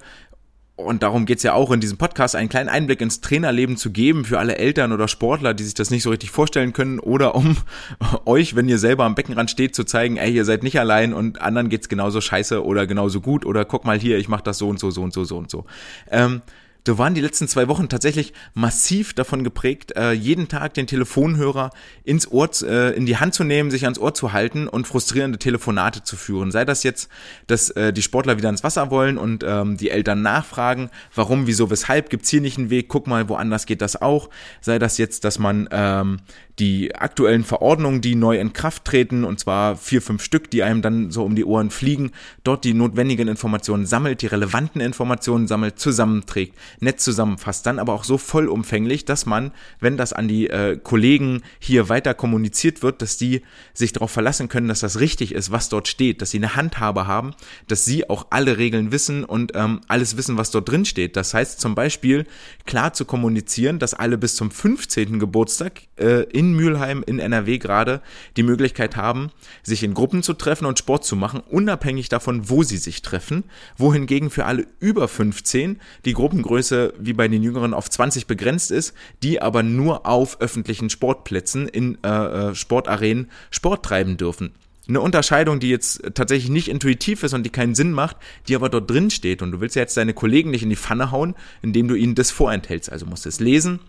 und darum geht's ja auch in diesem Podcast, einen kleinen Einblick ins Trainerleben zu geben für alle Eltern oder Sportler, die sich das nicht so richtig vorstellen können, oder um euch, wenn ihr selber am Beckenrand steht, zu zeigen, ey, ihr seid nicht allein und anderen geht's genauso scheiße oder genauso gut oder guck mal hier, ich mach das so und so, so und so, so und so. Ähm, da waren die letzten zwei Wochen tatsächlich massiv davon geprägt, äh, jeden Tag den Telefonhörer ins Ohr, äh, in die Hand zu nehmen, sich ans Ohr zu halten und frustrierende Telefonate zu führen. Sei das jetzt, dass äh, die Sportler wieder ins Wasser wollen und ähm, die Eltern nachfragen, warum, wieso, weshalb, gibt's hier nicht einen Weg, guck mal, woanders geht das auch. Sei das jetzt, dass man ähm, die aktuellen Verordnungen, die neu in Kraft treten, und zwar vier, fünf Stück, die einem dann so um die Ohren fliegen, dort die notwendigen Informationen sammelt, die relevanten Informationen sammelt, zusammenträgt, nett zusammenfasst, dann aber auch so vollumfänglich, dass man, wenn das an die äh, Kollegen hier weiter kommuniziert wird, dass die sich darauf verlassen können, dass das richtig ist, was dort steht, dass sie eine Handhabe haben, dass sie auch alle Regeln wissen und ähm, alles wissen, was dort drin steht. Das heißt zum Beispiel klar zu kommunizieren, dass alle bis zum 15. Geburtstag äh, in Mülheim, in NRW gerade, die Möglichkeit haben, sich in Gruppen zu treffen und Sport zu machen, unabhängig davon, wo sie sich treffen, wohingegen für alle über 15 die Gruppengröße wie bei den Jüngeren auf 20 begrenzt ist, die aber nur auf öffentlichen Sportplätzen in äh, äh, Sportarenen Sport treiben dürfen eine Unterscheidung, die jetzt tatsächlich nicht intuitiv ist und die keinen Sinn macht, die aber dort drin steht. Und du willst ja jetzt deine Kollegen nicht in die Pfanne hauen, indem du ihnen das vorenthältst. Also musst du es lesen,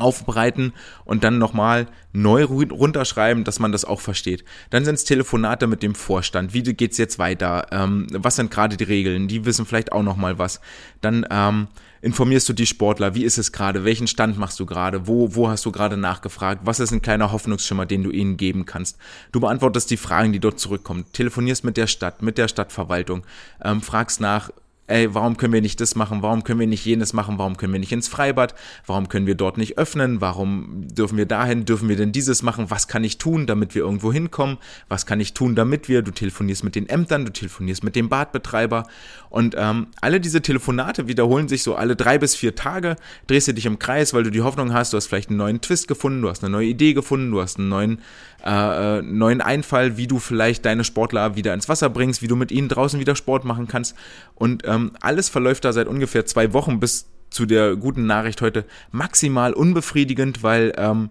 aufbereiten und dann nochmal neu runterschreiben, dass man das auch versteht. Dann sind es Telefonate mit dem Vorstand. Wie geht's jetzt weiter? Ähm, was sind gerade die Regeln? Die wissen vielleicht auch nochmal was. Dann ähm, informierst du die Sportler. Wie ist es gerade? Welchen Stand machst du gerade? Wo, wo hast du gerade nachgefragt? Was ist ein kleiner Hoffnungsschimmer, den du ihnen geben kannst? Du beantwortest die Fragen, die dort zurückkommen. Telefonierst mit der Stadt, mit der Stadtverwaltung. Ähm, fragst nach, ey, warum können wir nicht das machen, warum können wir nicht jenes machen, warum können wir nicht ins Freibad, warum können wir dort nicht öffnen, warum dürfen wir dahin, dürfen wir denn dieses machen, was kann ich tun, damit wir irgendwo hinkommen, was kann ich tun, damit wir, du telefonierst mit den Ämtern, du telefonierst mit dem Badbetreiber. Und ähm, alle diese Telefonate wiederholen sich so alle drei bis vier Tage, drehst du dich im Kreis, weil du die Hoffnung hast, du hast vielleicht einen neuen Twist gefunden, du hast eine neue Idee gefunden, du hast einen neuen, äh, äh neuen Einfall, wie du vielleicht deine Sportler wieder ins Wasser bringst, wie du mit ihnen draußen wieder Sport machen kannst und ähm, alles verläuft da seit ungefähr zwei Wochen bis zu der guten Nachricht heute maximal unbefriedigend, weil ähm,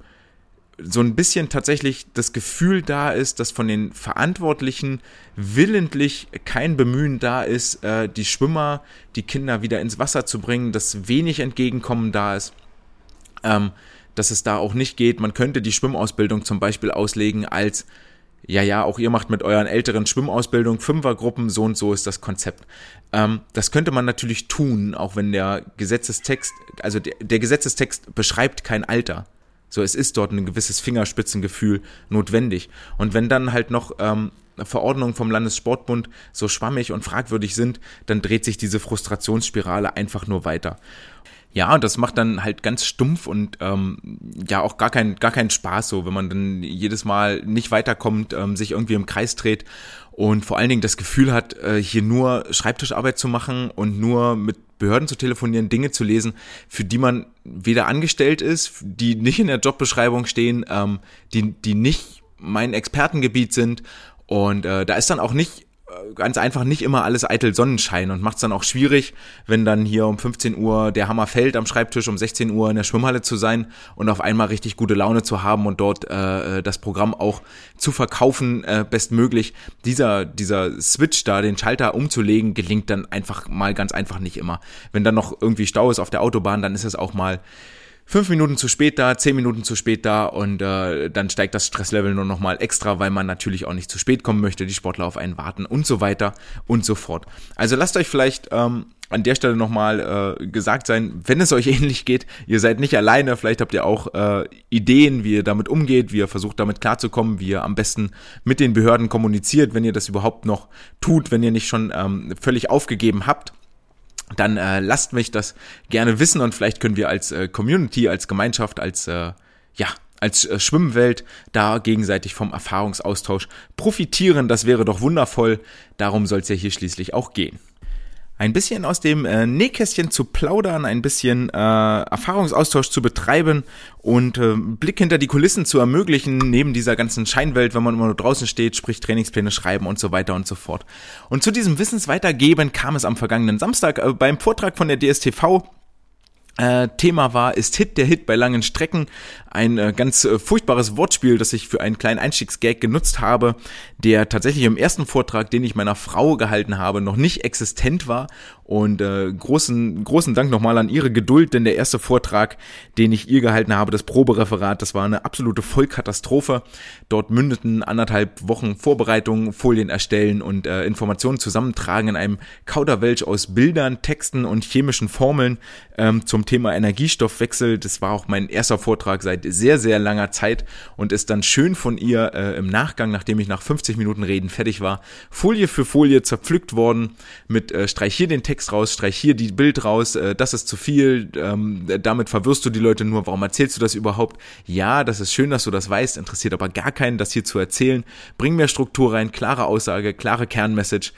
so ein bisschen tatsächlich das Gefühl da ist, dass von den Verantwortlichen willentlich kein Bemühen da ist, äh, die Schwimmer, die Kinder wieder ins Wasser zu bringen, dass wenig Entgegenkommen da ist. Ähm, dass es da auch nicht geht. Man könnte die Schwimmausbildung zum Beispiel auslegen als ja, ja, auch ihr macht mit euren älteren Schwimmausbildung Fünfergruppen, so und so ist das Konzept. Ähm, das könnte man natürlich tun, auch wenn der Gesetzestext, also der, der Gesetzestext beschreibt kein Alter. So, es ist dort ein gewisses Fingerspitzengefühl notwendig. Und wenn dann halt noch ähm, Verordnungen vom Landessportbund so schwammig und fragwürdig sind, dann dreht sich diese Frustrationsspirale einfach nur weiter. Ja, und das macht dann halt ganz stumpf und ähm, ja auch gar keinen gar keinen Spaß so, wenn man dann jedes Mal nicht weiterkommt, ähm, sich irgendwie im Kreis dreht und vor allen Dingen das Gefühl hat, äh, hier nur Schreibtischarbeit zu machen und nur mit Behörden zu telefonieren, Dinge zu lesen, für die man weder angestellt ist, die nicht in der Jobbeschreibung stehen, ähm, die die nicht mein Expertengebiet sind. Und äh, da ist dann auch nicht ganz einfach nicht immer alles eitel Sonnenschein und macht es dann auch schwierig, wenn dann hier um 15 Uhr der Hammer fällt am Schreibtisch, um 16 Uhr in der Schwimmhalle zu sein und auf einmal richtig gute Laune zu haben und dort äh, das Programm auch zu verkaufen, äh, bestmöglich. Dieser, dieser Switch da, den Schalter umzulegen, gelingt dann einfach mal ganz einfach nicht immer. Wenn dann noch irgendwie Stau ist auf der Autobahn, dann ist es auch mal fünf Minuten zu spät da, zehn Minuten zu spät da und äh, dann steigt das Stresslevel nur nochmal extra, weil man natürlich auch nicht zu spät kommen möchte, die Sportler auf einen warten und so weiter und so fort. Also lasst euch vielleicht ähm, an der Stelle nochmal äh, gesagt sein, wenn es euch ähnlich geht, ihr seid nicht alleine, vielleicht habt ihr auch äh, Ideen, wie ihr damit umgeht, wie ihr versucht damit klarzukommen, wie ihr am besten mit den Behörden kommuniziert, wenn ihr das überhaupt noch tut, wenn ihr nicht schon ähm, völlig aufgegeben habt dann äh, lasst mich das gerne wissen und vielleicht können wir als äh, Community, als Gemeinschaft, als äh, ja, als äh, Schwimmwelt da gegenseitig vom Erfahrungsaustausch profitieren. Das wäre doch wundervoll. Darum soll es ja hier schließlich auch gehen ein bisschen aus dem äh, Nähkästchen zu plaudern, ein bisschen äh, Erfahrungsaustausch zu betreiben und äh, Blick hinter die Kulissen zu ermöglichen, neben dieser ganzen Scheinwelt, wenn man immer nur draußen steht, sprich Trainingspläne schreiben und so weiter und so fort. Und zu diesem Wissensweitergeben kam es am vergangenen Samstag äh, beim Vortrag von der DSTV Thema war, ist Hit der Hit bei langen Strecken. Ein äh, ganz äh, furchtbares Wortspiel, das ich für einen kleinen Einstiegsgag genutzt habe, der tatsächlich im ersten Vortrag, den ich meiner Frau gehalten habe, noch nicht existent war und äh, großen, großen Dank nochmal an Ihre Geduld, denn der erste Vortrag, den ich ihr gehalten habe, das Probereferat, das war eine absolute Vollkatastrophe. Dort mündeten anderthalb Wochen Vorbereitung, Folien erstellen und äh, Informationen zusammentragen in einem Kauderwelsch aus Bildern, Texten und chemischen Formeln ähm, zum Thema Energiestoffwechsel. Das war auch mein erster Vortrag seit sehr, sehr langer Zeit und ist dann schön von ihr äh, im Nachgang, nachdem ich nach 50 Minuten Reden fertig war, Folie für Folie zerpflückt worden mit äh, Streich hier den Text Text raus, streich hier die Bild raus, äh, das ist zu viel, ähm, damit verwirrst du die Leute nur, warum erzählst du das überhaupt? Ja, das ist schön, dass du das weißt, interessiert aber gar keinen, das hier zu erzählen. Bring mehr Struktur rein, klare Aussage, klare Kernmessage.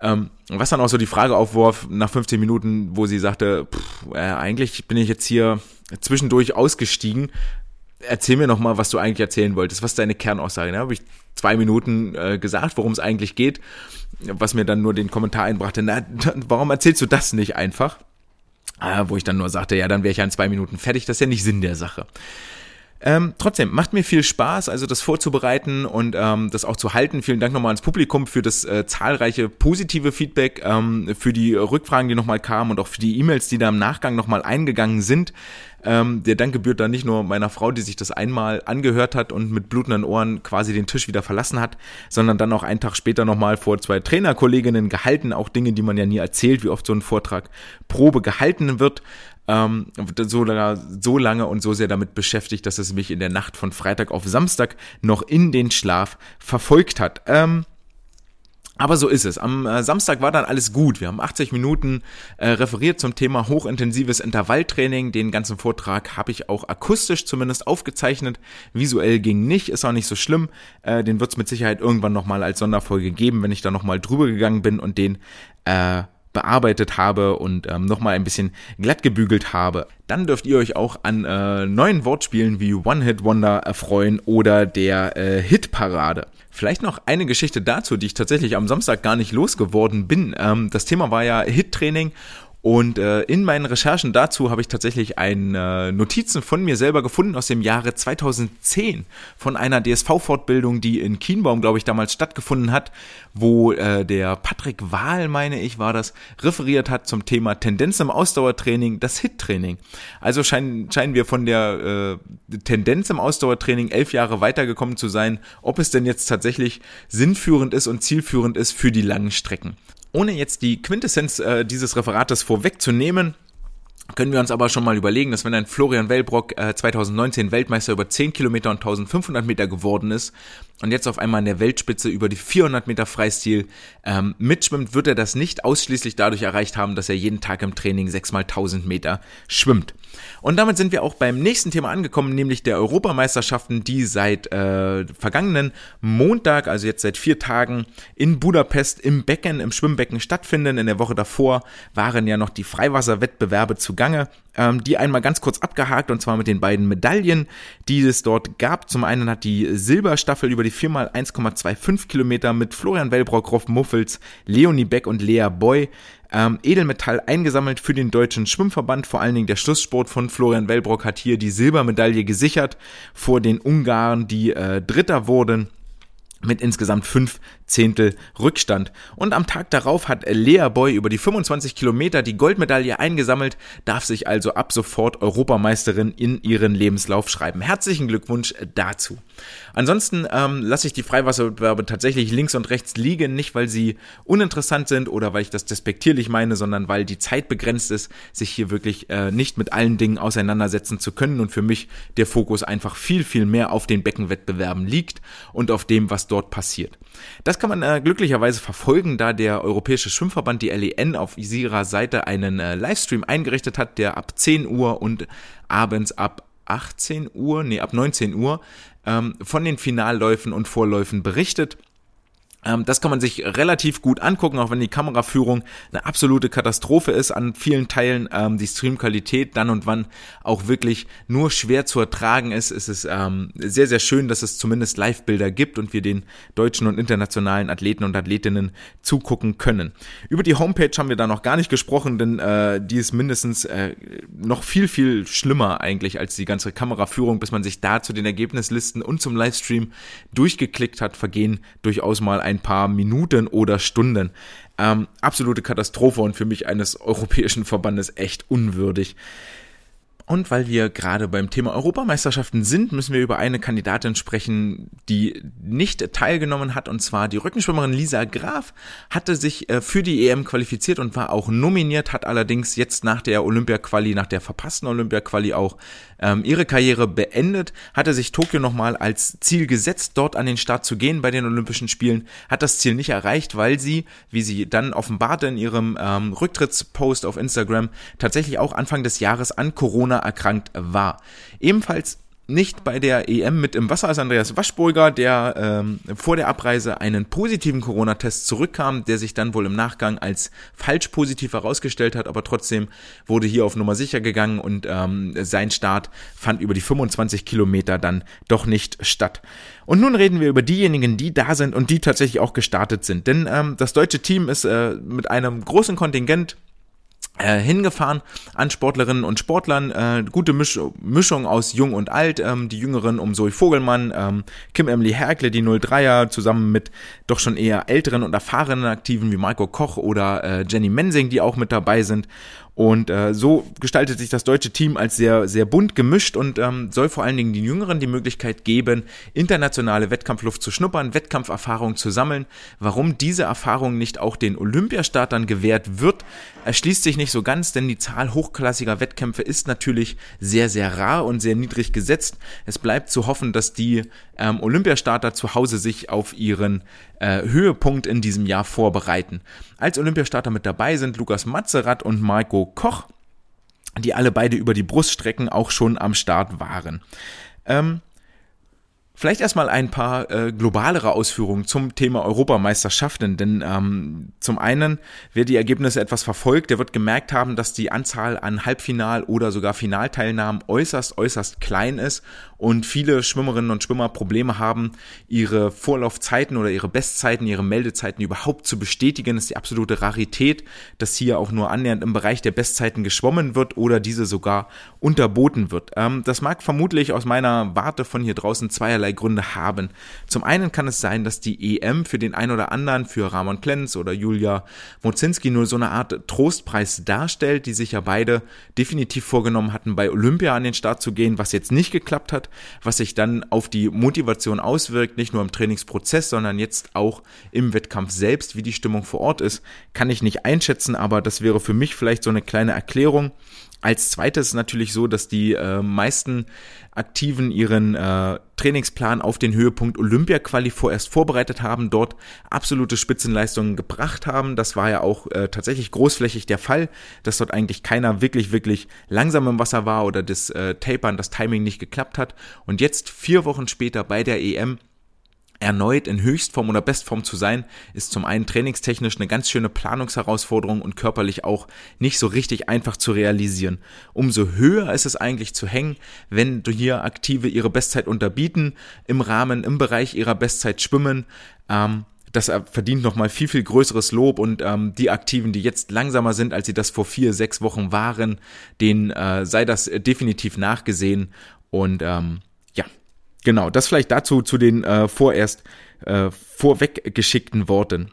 Ähm, was dann auch so die Frage aufwarf nach 15 Minuten, wo sie sagte, pff, äh, eigentlich bin ich jetzt hier zwischendurch ausgestiegen. Erzähl mir noch mal, was du eigentlich erzählen wolltest. Was ist deine Kernaussage? Da habe ich zwei Minuten äh, gesagt, worum es eigentlich geht was mir dann nur den Kommentar einbrachte, na, warum erzählst du das nicht einfach? Äh, wo ich dann nur sagte, ja, dann wäre ich ja in zwei Minuten fertig, das ist ja nicht Sinn der Sache. Ähm, trotzdem, macht mir viel Spaß, also das vorzubereiten und ähm, das auch zu halten. Vielen Dank nochmal ans Publikum für das äh, zahlreiche positive Feedback, ähm, für die Rückfragen, die nochmal kamen und auch für die E-Mails, die da im Nachgang nochmal eingegangen sind. Ähm, der Dank gebührt dann nicht nur meiner Frau, die sich das einmal angehört hat und mit blutenden Ohren quasi den Tisch wieder verlassen hat, sondern dann auch einen Tag später nochmal vor zwei Trainerkolleginnen gehalten, auch Dinge, die man ja nie erzählt, wie oft so ein Vortrag Probe gehalten wird. Ähm, so, lange, so lange und so sehr damit beschäftigt, dass es mich in der Nacht von Freitag auf Samstag noch in den Schlaf verfolgt hat. Ähm, aber so ist es. Am äh, Samstag war dann alles gut. Wir haben 80 Minuten äh, referiert zum Thema hochintensives Intervalltraining. Den ganzen Vortrag habe ich auch akustisch zumindest aufgezeichnet. Visuell ging nicht, ist auch nicht so schlimm. Äh, den wird es mit Sicherheit irgendwann nochmal als Sonderfolge geben, wenn ich da nochmal drüber gegangen bin und den äh, bearbeitet habe und ähm, nochmal ein bisschen glatt gebügelt habe. Dann dürft ihr euch auch an äh, neuen Wortspielen wie One-Hit-Wonder erfreuen oder der äh, Hitparade. Vielleicht noch eine Geschichte dazu, die ich tatsächlich am Samstag gar nicht losgeworden bin. Ähm, das Thema war ja Hit-Training und äh, in meinen Recherchen dazu habe ich tatsächlich ein, äh, Notizen von mir selber gefunden aus dem Jahre 2010 von einer DSV-Fortbildung, die in Kienbaum, glaube ich, damals stattgefunden hat, wo äh, der Patrick Wahl, meine ich, war das, referiert hat zum Thema Tendenz im Ausdauertraining, das HIT-Training. Also scheinen, scheinen wir von der äh, Tendenz im Ausdauertraining elf Jahre weitergekommen zu sein, ob es denn jetzt tatsächlich sinnführend ist und zielführend ist für die langen Strecken. Ohne jetzt die Quintessenz äh, dieses Referates vorwegzunehmen, können wir uns aber schon mal überlegen, dass wenn ein Florian Wellbrock äh, 2019 Weltmeister über 10 Kilometer und 1500 Meter geworden ist und jetzt auf einmal an der Weltspitze über die 400 Meter Freistil ähm, mitschwimmt, wird er das nicht ausschließlich dadurch erreicht haben, dass er jeden Tag im Training 6 mal 1000 Meter schwimmt. Und damit sind wir auch beim nächsten Thema angekommen, nämlich der Europameisterschaften, die seit äh, vergangenen Montag, also jetzt seit vier Tagen in Budapest im Becken, im Schwimmbecken stattfinden. In der Woche davor waren ja noch die Freiwasserwettbewerbe zugange ähm, die einmal ganz kurz abgehakt und zwar mit den beiden Medaillen, die es dort gab. Zum einen hat die Silberstaffel über die 4 x 1,25 Kilometer mit Florian Wellbrock, Rolf Muffels, Leonie Beck und Lea Boy ähm, Edelmetall eingesammelt für den deutschen Schwimmverband. Vor allen Dingen der Schlusssport von Florian Wellbrock hat hier die Silbermedaille gesichert vor den Ungarn, die äh, Dritter wurden mit insgesamt fünf Zehntel Rückstand. Und am Tag darauf hat Lea Boy über die 25 Kilometer die Goldmedaille eingesammelt, darf sich also ab sofort Europameisterin in ihren Lebenslauf schreiben. Herzlichen Glückwunsch dazu. Ansonsten ähm, lasse ich die Freiwasserwettbewerbe tatsächlich links und rechts liegen, nicht weil sie uninteressant sind oder weil ich das despektierlich meine, sondern weil die Zeit begrenzt ist, sich hier wirklich äh, nicht mit allen Dingen auseinandersetzen zu können und für mich der Fokus einfach viel, viel mehr auf den Beckenwettbewerben liegt und auf dem, was dort passiert. Das kann man äh, glücklicherweise verfolgen, da der Europäische Schwimmverband, die LEN, auf ihrer Seite einen äh, Livestream eingerichtet hat, der ab 10 Uhr und abends ab 18 Uhr, nee, ab 19 Uhr ähm, von den Finalläufen und Vorläufen berichtet. Ähm, das kann man sich relativ gut angucken, auch wenn die Kameraführung eine absolute Katastrophe ist an vielen Teilen. Ähm, die Streamqualität dann und wann auch wirklich nur schwer zu ertragen ist. Es ist ähm, sehr, sehr schön, dass es zumindest Live-Bilder gibt und wir den deutschen und internationalen Athleten und Athletinnen zugucken können. Über die Homepage haben wir da noch gar nicht gesprochen, denn äh, die ist mindestens äh, noch viel, viel schlimmer eigentlich als die ganze Kameraführung, bis man sich da zu den Ergebnislisten und zum Livestream durchgeklickt hat, vergehen durchaus mal ein ein paar Minuten oder Stunden. Ähm, absolute Katastrophe und für mich eines europäischen Verbandes echt unwürdig. Und weil wir gerade beim Thema Europameisterschaften sind, müssen wir über eine Kandidatin sprechen, die nicht teilgenommen hat, und zwar die Rückenschwimmerin Lisa Graf hatte sich äh, für die EM qualifiziert und war auch nominiert, hat allerdings jetzt nach der Olympia-Quali, nach der verpassten Olympia-Quali auch ähm, ihre Karriere beendet, hatte sich Tokio nochmal als Ziel gesetzt, dort an den Start zu gehen bei den Olympischen Spielen, hat das Ziel nicht erreicht, weil sie, wie sie dann offenbarte in ihrem ähm, Rücktrittspost auf Instagram, tatsächlich auch Anfang des Jahres an Corona Corona erkrankt war. Ebenfalls nicht bei der EM mit im Wasser als Andreas Waschburger, der ähm, vor der Abreise einen positiven Corona-Test zurückkam, der sich dann wohl im Nachgang als falsch positiv herausgestellt hat, aber trotzdem wurde hier auf Nummer sicher gegangen und ähm, sein Start fand über die 25 Kilometer dann doch nicht statt. Und nun reden wir über diejenigen, die da sind und die tatsächlich auch gestartet sind. Denn ähm, das deutsche Team ist äh, mit einem großen Kontingent äh, hingefahren an Sportlerinnen und Sportlern. Äh, gute Misch Mischung aus Jung und Alt. Ähm, die Jüngeren um Zoe Vogelmann, ähm, Kim Emily Herkle, die 03er, zusammen mit doch schon eher älteren und erfahrenen Aktiven wie Marco Koch oder äh, Jenny Mensing, die auch mit dabei sind. Und äh, so gestaltet sich das deutsche Team als sehr, sehr bunt gemischt und ähm, soll vor allen Dingen den Jüngeren die Möglichkeit geben, internationale Wettkampfluft zu schnuppern, Wettkampferfahrung zu sammeln. Warum diese Erfahrung nicht auch den Olympiastartern gewährt wird, erschließt sich nicht so ganz, denn die Zahl hochklassiger Wettkämpfe ist natürlich sehr, sehr rar und sehr niedrig gesetzt. Es bleibt zu hoffen, dass die ähm, Olympiastarter zu Hause sich auf ihren äh, Höhepunkt in diesem Jahr vorbereiten. Als Olympiastarter mit dabei sind Lukas Matzerath und Marco Koch, die alle beide über die Bruststrecken auch schon am Start waren. Ähm, Vielleicht erstmal ein paar äh, globalere Ausführungen zum Thema Europameisterschaften, denn ähm, zum einen, wer die Ergebnisse etwas verfolgt, der wird gemerkt haben, dass die Anzahl an Halbfinal- oder sogar Finalteilnahmen äußerst, äußerst klein ist und viele Schwimmerinnen und Schwimmer Probleme haben, ihre Vorlaufzeiten oder ihre Bestzeiten, ihre Meldezeiten überhaupt zu bestätigen. Das ist die absolute Rarität, dass hier auch nur annähernd im Bereich der Bestzeiten geschwommen wird oder diese sogar unterboten wird. Ähm, das mag vermutlich aus meiner Warte von hier draußen zweierlei Gründe haben. Zum einen kann es sein, dass die EM für den einen oder anderen, für Ramon Klenz oder Julia Mozinski nur so eine Art Trostpreis darstellt, die sich ja beide definitiv vorgenommen hatten, bei Olympia an den Start zu gehen, was jetzt nicht geklappt hat was sich dann auf die Motivation auswirkt, nicht nur im Trainingsprozess, sondern jetzt auch im Wettkampf selbst, wie die Stimmung vor Ort ist, kann ich nicht einschätzen, aber das wäre für mich vielleicht so eine kleine Erklärung. Als zweites natürlich so, dass die äh, meisten Aktiven ihren äh, Trainingsplan auf den Höhepunkt Olympia-Quali vorerst vorbereitet haben, dort absolute Spitzenleistungen gebracht haben. Das war ja auch äh, tatsächlich großflächig der Fall, dass dort eigentlich keiner wirklich, wirklich langsam im Wasser war oder das äh, Tapern, das Timing nicht geklappt hat. Und jetzt vier Wochen später bei der EM erneut in Höchstform oder Bestform zu sein, ist zum einen trainingstechnisch eine ganz schöne Planungsherausforderung und körperlich auch nicht so richtig einfach zu realisieren. Umso höher ist es eigentlich zu hängen, wenn du hier Aktive ihre Bestzeit unterbieten, im Rahmen, im Bereich ihrer Bestzeit schwimmen. Ähm, das verdient nochmal viel, viel größeres Lob und ähm, die Aktiven, die jetzt langsamer sind, als sie das vor vier, sechs Wochen waren, denen äh, sei das definitiv nachgesehen und ähm, Genau, das vielleicht dazu zu den äh, vorerst äh, vorweggeschickten Worten.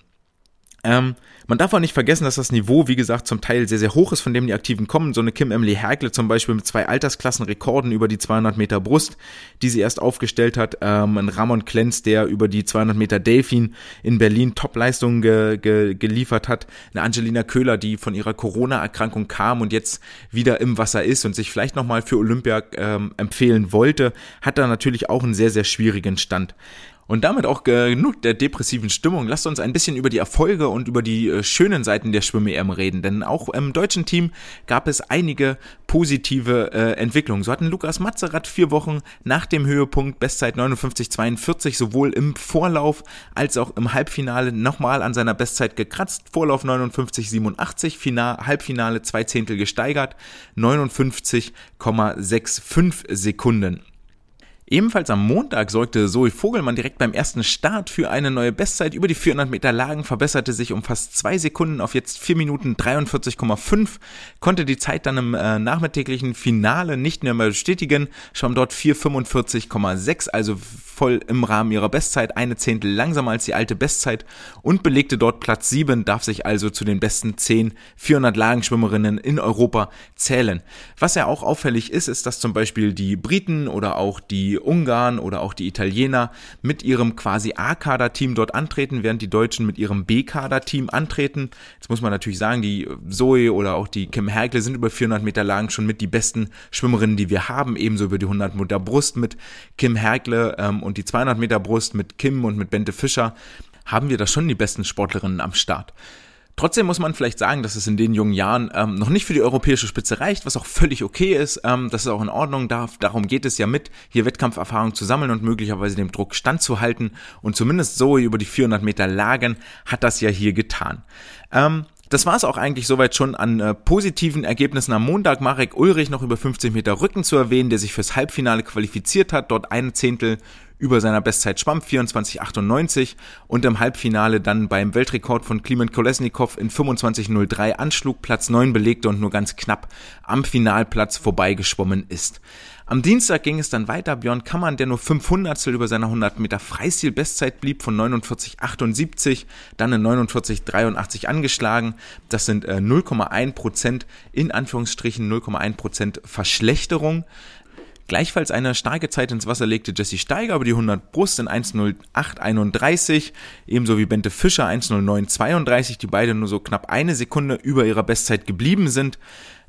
Ähm, man darf auch nicht vergessen, dass das Niveau, wie gesagt, zum Teil sehr, sehr hoch ist, von dem die Aktiven kommen. So eine Kim Emily Herkle zum Beispiel mit zwei Altersklassenrekorden über die 200 Meter Brust, die sie erst aufgestellt hat. Ähm, ein Ramon Klenz, der über die 200 Meter Delfin in Berlin Topleistungen ge ge geliefert hat. Eine Angelina Köhler, die von ihrer Corona-Erkrankung kam und jetzt wieder im Wasser ist und sich vielleicht nochmal für Olympia ähm, empfehlen wollte, hat da natürlich auch einen sehr, sehr schwierigen Stand. Und damit auch genug der depressiven Stimmung. Lasst uns ein bisschen über die Erfolge und über die äh, schönen Seiten der Schwimm-EM reden. Denn auch im deutschen Team gab es einige positive äh, Entwicklungen. So hatten Lukas Matzerath vier Wochen nach dem Höhepunkt Bestzeit 59,42 sowohl im Vorlauf als auch im Halbfinale nochmal an seiner Bestzeit gekratzt. Vorlauf 59,87, Final, Halbfinale zwei Zehntel gesteigert, 59,65 Sekunden. Ebenfalls am Montag sorgte Zoe Vogelmann direkt beim ersten Start für eine neue Bestzeit. Über die 400 Meter Lagen verbesserte sich um fast zwei Sekunden auf jetzt 4 Minuten 43,5, konnte die Zeit dann im äh, nachmittäglichen Finale nicht mehr, mehr bestätigen, schwamm dort 4,45,6, also voll im Rahmen ihrer Bestzeit, eine Zehntel langsamer als die alte Bestzeit und belegte dort Platz 7, darf sich also zu den besten 10 400 Lagenschwimmerinnen in Europa zählen. Was ja auch auffällig ist, ist, dass zum Beispiel die Briten oder auch die Ungarn oder auch die Italiener mit ihrem quasi A-Kader-Team dort antreten, während die Deutschen mit ihrem B-Kader-Team antreten. Jetzt muss man natürlich sagen, die Zoe oder auch die Kim Herkle sind über 400 Meter lang schon mit die besten Schwimmerinnen, die wir haben, ebenso über die 100 Meter Brust mit Kim Herkle ähm, und die 200 Meter Brust mit Kim und mit Bente Fischer haben wir da schon die besten Sportlerinnen am Start. Trotzdem muss man vielleicht sagen, dass es in den jungen Jahren ähm, noch nicht für die europäische Spitze reicht, was auch völlig okay ist. Ähm, das ist auch in Ordnung. Darf, darum geht es ja mit, hier Wettkampferfahrung zu sammeln und möglicherweise dem Druck standzuhalten. Und zumindest so über die 400 Meter Lagen hat das ja hier getan. Ähm, das war es auch eigentlich soweit schon an äh, positiven Ergebnissen am Montag. Marek Ulrich noch über 50 Meter Rücken zu erwähnen, der sich fürs Halbfinale qualifiziert hat, dort ein Zehntel über seiner Bestzeit schwamm, 24,98 und im Halbfinale dann beim Weltrekord von Kliment Kolesnikov in 25,03 anschlug, Platz 9 belegte und nur ganz knapp am Finalplatz vorbeigeschwommen ist. Am Dienstag ging es dann weiter. Björn Kammern, der nur 500 über seiner 100 Meter Freistil-Bestzeit blieb, von 49,78, dann in 49,83 angeschlagen. Das sind äh, 0,1 Prozent, in Anführungsstrichen 0,1 Prozent Verschlechterung. Gleichfalls eine starke Zeit ins Wasser legte Jesse Steiger über die 100 Brust in 1.08.31, ebenso wie Bente Fischer 1.09.32, die beide nur so knapp eine Sekunde über ihrer Bestzeit geblieben sind.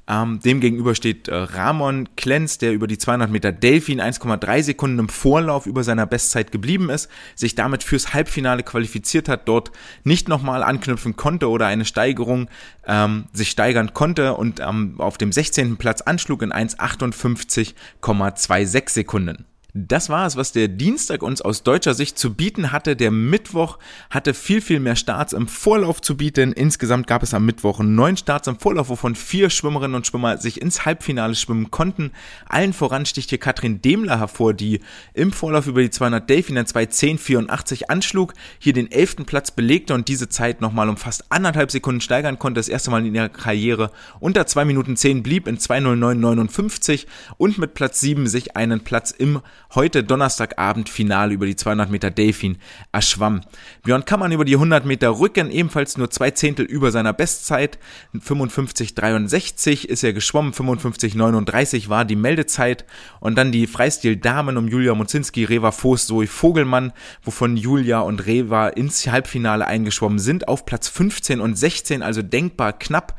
Ähm, demgegenüber steht äh, Ramon Klenz, der über die 200 Meter Delfin 1,3 Sekunden im Vorlauf über seiner Bestzeit geblieben ist, sich damit fürs Halbfinale qualifiziert hat, dort nicht nochmal anknüpfen konnte oder eine Steigerung ähm, sich steigern konnte und ähm, auf dem 16. Platz anschlug in 1,58,26 Sekunden. Das war es, was der Dienstag uns aus deutscher Sicht zu bieten hatte. Der Mittwoch hatte viel, viel mehr Starts im Vorlauf zu bieten. Insgesamt gab es am Mittwoch neun Starts im Vorlauf, wovon vier Schwimmerinnen und Schwimmer sich ins Halbfinale schwimmen konnten. Allen voran sticht hier Katrin Demler hervor, die im Vorlauf über die 200 Delfin in 2.10.84 anschlug, hier den elften Platz belegte und diese Zeit nochmal um fast anderthalb Sekunden steigern konnte. Das erste Mal in ihrer Karriere unter 2 Minuten 10 blieb in 2.09.59 und mit Platz 7 sich einen Platz im heute Donnerstagabend Finale über die 200 Meter Delfin erschwamm. Björn Kammern über die 100 Meter Rücken ebenfalls nur zwei Zehntel über seiner Bestzeit. 55,63 ist er geschwommen, 55,39 war die Meldezeit und dann die Freistil Damen um Julia Mozinski, Reva Voß, Zoe Vogelmann, wovon Julia und Reva ins Halbfinale eingeschwommen sind auf Platz 15 und 16, also denkbar knapp.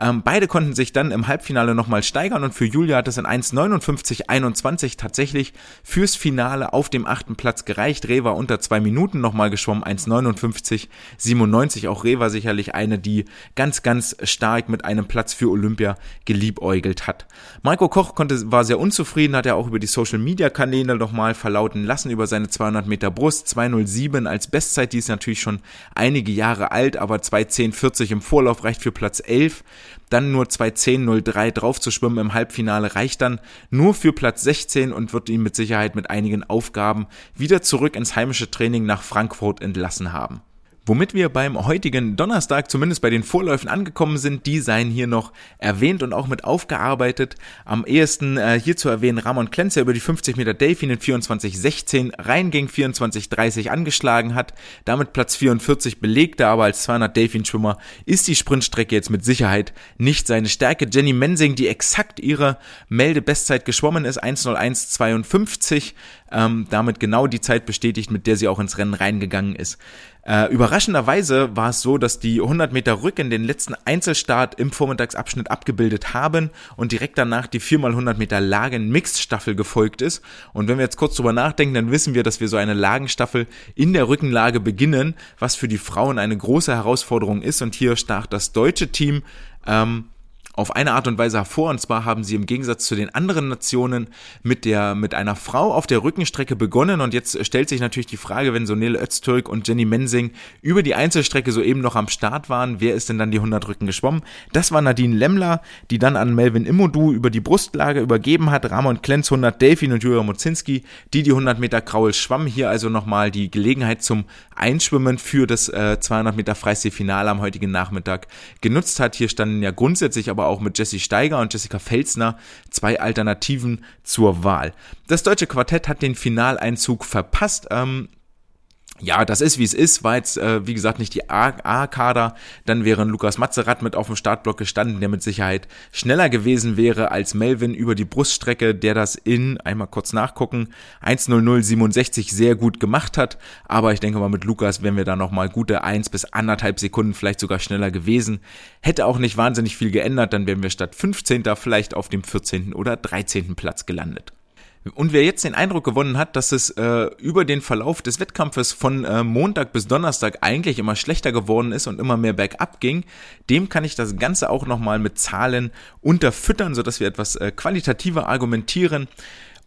Ähm, beide konnten sich dann im Halbfinale nochmal steigern und für Julia hat es in 1,59,21 tatsächlich fürs Finale auf dem achten Platz gereicht. Reva unter zwei Minuten nochmal geschwommen, 1,59,97. Auch Reva sicherlich eine, die ganz, ganz stark mit einem Platz für Olympia geliebäugelt hat. Marco Koch konnte, war sehr unzufrieden, hat er auch über die Social Media Kanäle nochmal verlauten lassen über seine 200 Meter Brust. 2,07 als Bestzeit, die ist natürlich schon einige Jahre alt, aber 2,10,40 im Vorlauf reicht für Platz 11 dann nur 2.10.03 drauf zu schwimmen im Halbfinale reicht dann nur für Platz 16 und wird ihn mit Sicherheit mit einigen Aufgaben wieder zurück ins heimische Training nach Frankfurt entlassen haben. Womit wir beim heutigen Donnerstag zumindest bei den Vorläufen angekommen sind, die seien hier noch erwähnt und auch mit aufgearbeitet. Am ehesten äh, hier zu erwähnen Ramon Klenzer über die 50 Meter Delfin in 24,16 rein gegen 24,30 angeschlagen hat, damit Platz 44 belegte, aber als 200 Delfin-Schwimmer ist die Sprintstrecke jetzt mit Sicherheit nicht seine Stärke. Jenny Mensing, die exakt ihre Meldebestzeit geschwommen ist, 1.01.52, ähm, damit genau die Zeit bestätigt, mit der sie auch ins Rennen reingegangen ist. Äh, überraschenderweise war es so, dass die 100 Meter Rücken den letzten Einzelstart im Vormittagsabschnitt abgebildet haben und direkt danach die 4x100 Meter Lagen Mixed Staffel gefolgt ist. Und wenn wir jetzt kurz drüber nachdenken, dann wissen wir, dass wir so eine Lagenstaffel in der Rückenlage beginnen, was für die Frauen eine große Herausforderung ist. Und hier stach das deutsche Team ähm, auf eine Art und Weise hervor. Und zwar haben sie im Gegensatz zu den anderen Nationen mit der, mit einer Frau auf der Rückenstrecke begonnen. Und jetzt stellt sich natürlich die Frage, wenn Sonele Öztürk und Jenny Mensing über die Einzelstrecke soeben noch am Start waren, wer ist denn dann die 100 Rücken geschwommen? Das war Nadine Lemmler, die dann an Melvin Immodu über die Brustlage übergeben hat. Ramon Klenz 100 Delfin und Julia Mozinski, die die 100 Meter Kraul schwamm. Hier also nochmal die Gelegenheit zum Einschwimmen für das äh, 200 Meter Freistil-Finale am heutigen Nachmittag genutzt hat. Hier standen ja grundsätzlich aber aber auch mit Jesse Steiger und Jessica Felsner zwei Alternativen zur Wahl. Das deutsche Quartett hat den Finaleinzug verpasst. Ähm, ja, das ist wie es ist, war jetzt, äh, wie gesagt, nicht die A-Kader. Dann wäre Lukas Mazerat mit auf dem Startblock gestanden, der mit Sicherheit schneller gewesen wäre als Melvin über die Bruststrecke, der das in, einmal kurz nachgucken, 1.0067 sehr gut gemacht hat. Aber ich denke mal, mit Lukas wären wir da nochmal gute eins bis anderthalb Sekunden vielleicht sogar schneller gewesen. Hätte auch nicht wahnsinnig viel geändert, dann wären wir statt 15. vielleicht auf dem 14. oder 13. Platz gelandet. Und wer jetzt den Eindruck gewonnen hat, dass es äh, über den Verlauf des Wettkampfes von äh, Montag bis Donnerstag eigentlich immer schlechter geworden ist und immer mehr bergab ging, dem kann ich das Ganze auch nochmal mit Zahlen unterfüttern, sodass wir etwas äh, qualitativer argumentieren.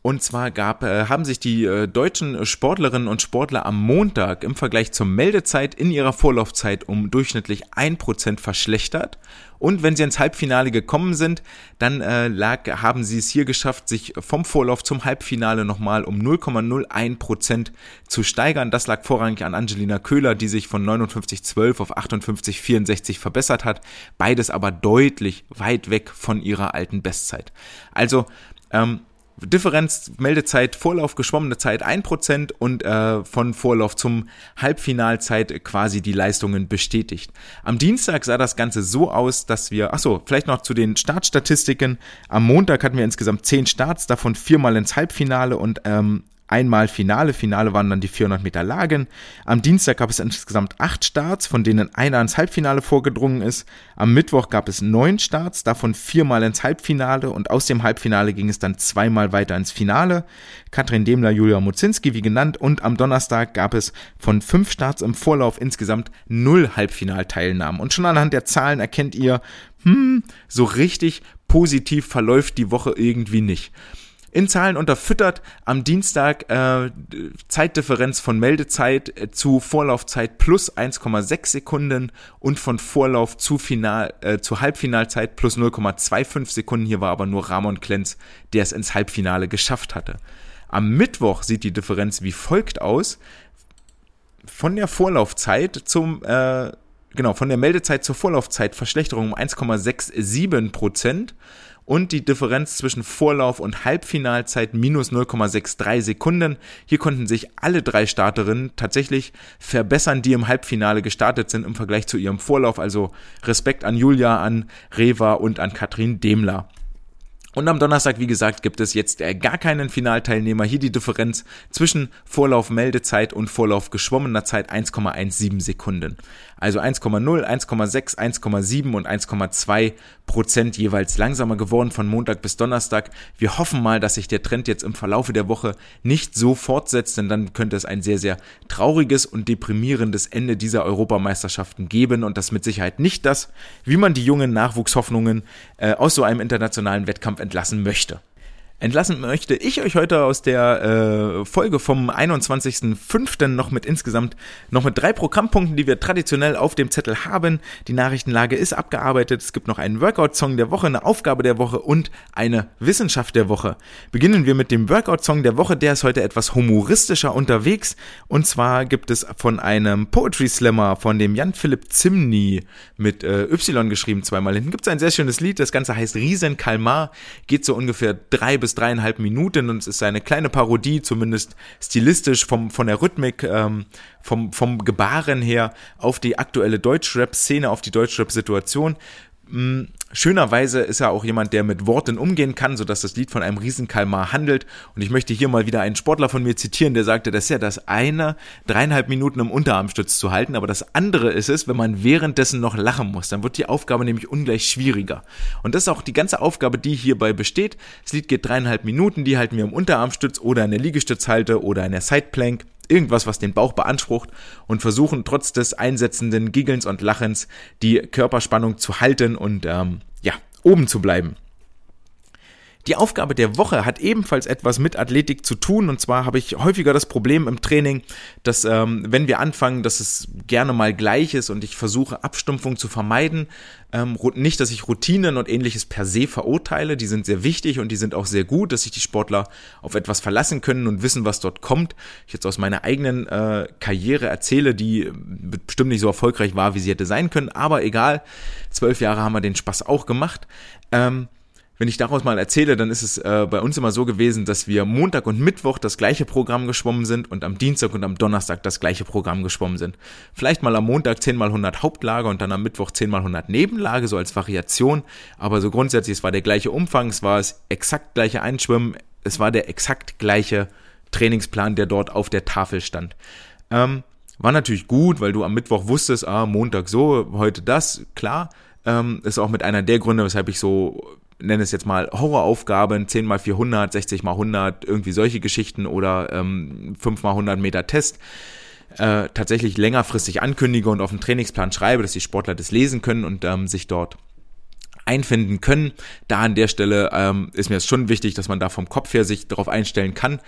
Und zwar gab, äh, haben sich die äh, deutschen Sportlerinnen und Sportler am Montag im Vergleich zur Meldezeit in ihrer Vorlaufzeit um durchschnittlich ein Prozent verschlechtert. Und wenn sie ins Halbfinale gekommen sind, dann äh, lag, haben sie es hier geschafft, sich vom Vorlauf zum Halbfinale nochmal um 0,01 Prozent zu steigern. Das lag vorrangig an Angelina Köhler, die sich von 59,12 auf 58,64 verbessert hat. Beides aber deutlich weit weg von ihrer alten Bestzeit. Also, ähm, Differenz, Meldezeit, Vorlauf, geschwommene Zeit 1% und äh, von Vorlauf zum Halbfinalzeit quasi die Leistungen bestätigt. Am Dienstag sah das Ganze so aus, dass wir, achso, vielleicht noch zu den Startstatistiken. Am Montag hatten wir insgesamt 10 Starts, davon viermal ins Halbfinale und ähm, einmal Finale. Finale waren dann die 400 Meter Lagen. Am Dienstag gab es insgesamt acht Starts, von denen einer ins Halbfinale vorgedrungen ist. Am Mittwoch gab es neun Starts, davon viermal ins Halbfinale und aus dem Halbfinale ging es dann zweimal weiter ins Finale. Katrin Demler, Julia Muzinski, wie genannt. Und am Donnerstag gab es von fünf Starts im Vorlauf insgesamt null Halbfinalteilnahmen. Und schon anhand der Zahlen erkennt ihr, hm, so richtig positiv verläuft die Woche irgendwie nicht in Zahlen unterfüttert. Am Dienstag äh, Zeitdifferenz von Meldezeit äh, zu Vorlaufzeit plus 1,6 Sekunden und von Vorlauf zu Final äh, zu Halbfinalzeit plus 0,25 Sekunden. Hier war aber nur Ramon Klenz, der es ins Halbfinale geschafft hatte. Am Mittwoch sieht die Differenz wie folgt aus. Von der Vorlaufzeit zum äh, genau, von der Meldezeit zur Vorlaufzeit Verschlechterung um 1,67 Prozent und die Differenz zwischen Vorlauf und Halbfinalzeit minus 0,63 Sekunden. Hier konnten sich alle drei Starterinnen tatsächlich verbessern, die im Halbfinale gestartet sind im Vergleich zu ihrem Vorlauf. Also Respekt an Julia, an Reva und an Katrin Demler. Und am Donnerstag, wie gesagt, gibt es jetzt äh, gar keinen Finalteilnehmer. Hier die Differenz zwischen Vorlauf Meldezeit und Vorlauf geschwommener Zeit 1,17 Sekunden. Also 1,0, 1,6, 1,7 und 1,2 Prozent jeweils langsamer geworden von Montag bis Donnerstag. Wir hoffen mal, dass sich der Trend jetzt im Verlaufe der Woche nicht so fortsetzt, denn dann könnte es ein sehr, sehr trauriges und deprimierendes Ende dieser Europameisterschaften geben und das mit Sicherheit nicht das, wie man die jungen Nachwuchshoffnungen äh, aus so einem internationalen Wettkampf entlassen möchte. Entlassen möchte ich euch heute aus der äh, Folge vom 21.05. noch mit insgesamt noch mit drei Programmpunkten, die wir traditionell auf dem Zettel haben. Die Nachrichtenlage ist abgearbeitet. Es gibt noch einen Workout-Song der Woche, eine Aufgabe der Woche und eine Wissenschaft der Woche. Beginnen wir mit dem Workout-Song der Woche. Der ist heute etwas humoristischer unterwegs. Und zwar gibt es von einem Poetry Slammer, von dem Jan-Philipp Zimny mit äh, Y geschrieben, zweimal hinten. Gibt es ein sehr schönes Lied. Das Ganze heißt Riesen Kalmar. Geht so ungefähr drei bis dreieinhalb Minuten und es ist eine kleine Parodie, zumindest stilistisch vom, von der Rhythmik, ähm, vom, vom Gebaren her auf die aktuelle Deutschrap-Szene, auf die Deutschrap-Situation. Schönerweise ist er auch jemand, der mit Worten umgehen kann, sodass das Lied von einem Riesenkalmar handelt. Und ich möchte hier mal wieder einen Sportler von mir zitieren, der sagte, das ist ja das eine, dreieinhalb Minuten im Unterarmstütz zu halten, aber das andere ist es, wenn man währenddessen noch lachen muss. Dann wird die Aufgabe nämlich ungleich schwieriger. Und das ist auch die ganze Aufgabe, die hierbei besteht. Das Lied geht dreieinhalb Minuten, die halten wir im Unterarmstütz oder in der Liegestützhalte oder in der Sideplank irgendwas, was den Bauch beansprucht und versuchen trotz des einsetzenden Giggelns und Lachens die Körperspannung zu halten und ähm, ja, oben zu bleiben. Die Aufgabe der Woche hat ebenfalls etwas mit Athletik zu tun. Und zwar habe ich häufiger das Problem im Training, dass ähm, wenn wir anfangen, dass es gerne mal gleich ist und ich versuche Abstumpfung zu vermeiden. Ähm, nicht, dass ich Routinen und ähnliches per se verurteile. Die sind sehr wichtig und die sind auch sehr gut, dass sich die Sportler auf etwas verlassen können und wissen, was dort kommt. Ich jetzt aus meiner eigenen äh, Karriere erzähle, die bestimmt nicht so erfolgreich war, wie sie hätte sein können. Aber egal, zwölf Jahre haben wir den Spaß auch gemacht. Ähm, wenn ich daraus mal erzähle, dann ist es äh, bei uns immer so gewesen, dass wir Montag und Mittwoch das gleiche Programm geschwommen sind und am Dienstag und am Donnerstag das gleiche Programm geschwommen sind. Vielleicht mal am Montag 10 mal 100 Hauptlage und dann am Mittwoch 10 mal 100 Nebenlage, so als Variation. Aber so grundsätzlich, es war der gleiche Umfang, es war das exakt gleiche Einschwimmen, es war der exakt gleiche Trainingsplan, der dort auf der Tafel stand. Ähm, war natürlich gut, weil du am Mittwoch wusstest, ah, Montag so, heute das, klar. Ähm, ist auch mit einer der Gründe, weshalb ich so nenne es jetzt mal Horroraufgaben, 10 mal 400, 60 mal 100, irgendwie solche Geschichten oder ähm, 5 mal 100 Meter Test, äh, tatsächlich längerfristig ankündige und auf den Trainingsplan schreibe, dass die Sportler das lesen können und ähm, sich dort einfinden können. Da an der Stelle ähm, ist mir es schon wichtig, dass man da vom Kopf her sich darauf einstellen kann.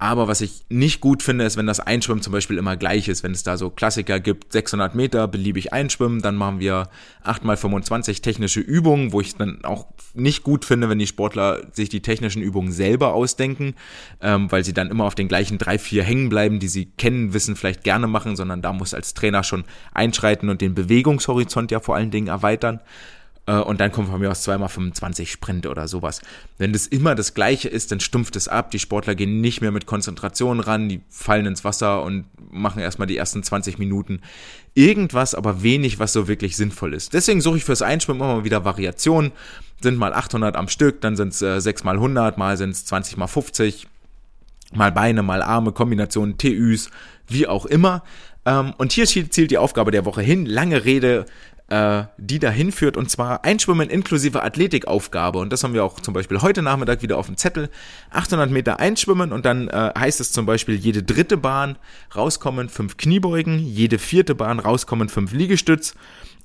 Aber was ich nicht gut finde, ist, wenn das Einschwimmen zum Beispiel immer gleich ist. Wenn es da so Klassiker gibt, 600 Meter beliebig einschwimmen, dann machen wir 8x25 technische Übungen, wo ich dann auch nicht gut finde, wenn die Sportler sich die technischen Übungen selber ausdenken, ähm, weil sie dann immer auf den gleichen drei, vier hängen bleiben, die sie kennen, wissen, vielleicht gerne machen, sondern da muss als Trainer schon einschreiten und den Bewegungshorizont ja vor allen Dingen erweitern. Äh, und dann kommt von mir aus zweimal 25 Sprint oder sowas. Wenn das immer das Gleiche ist, dann stumpft es ab. Die Sportler gehen nicht mehr mit Konzentration ran, die fallen ins Wasser und machen erstmal die ersten 20 Minuten irgendwas, aber wenig, was so wirklich sinnvoll ist. Deswegen suche ich fürs Einschwimmen immer mal wieder Variationen. Sind mal 800 am Stück, dann sind es äh, 6 mal 100, mal sind es 20 mal 50, mal Beine, mal Arme, Kombinationen, TÜs, wie auch immer. Ähm, und hier zielt die Aufgabe der Woche hin. Lange Rede, äh, die dahin führt und zwar Einschwimmen inklusive Athletikaufgabe und das haben wir auch zum Beispiel heute Nachmittag wieder auf dem Zettel. 800 Meter einschwimmen und dann äh, heißt es zum Beispiel jede dritte Bahn rauskommen fünf Kniebeugen, jede vierte Bahn rauskommen fünf Liegestütz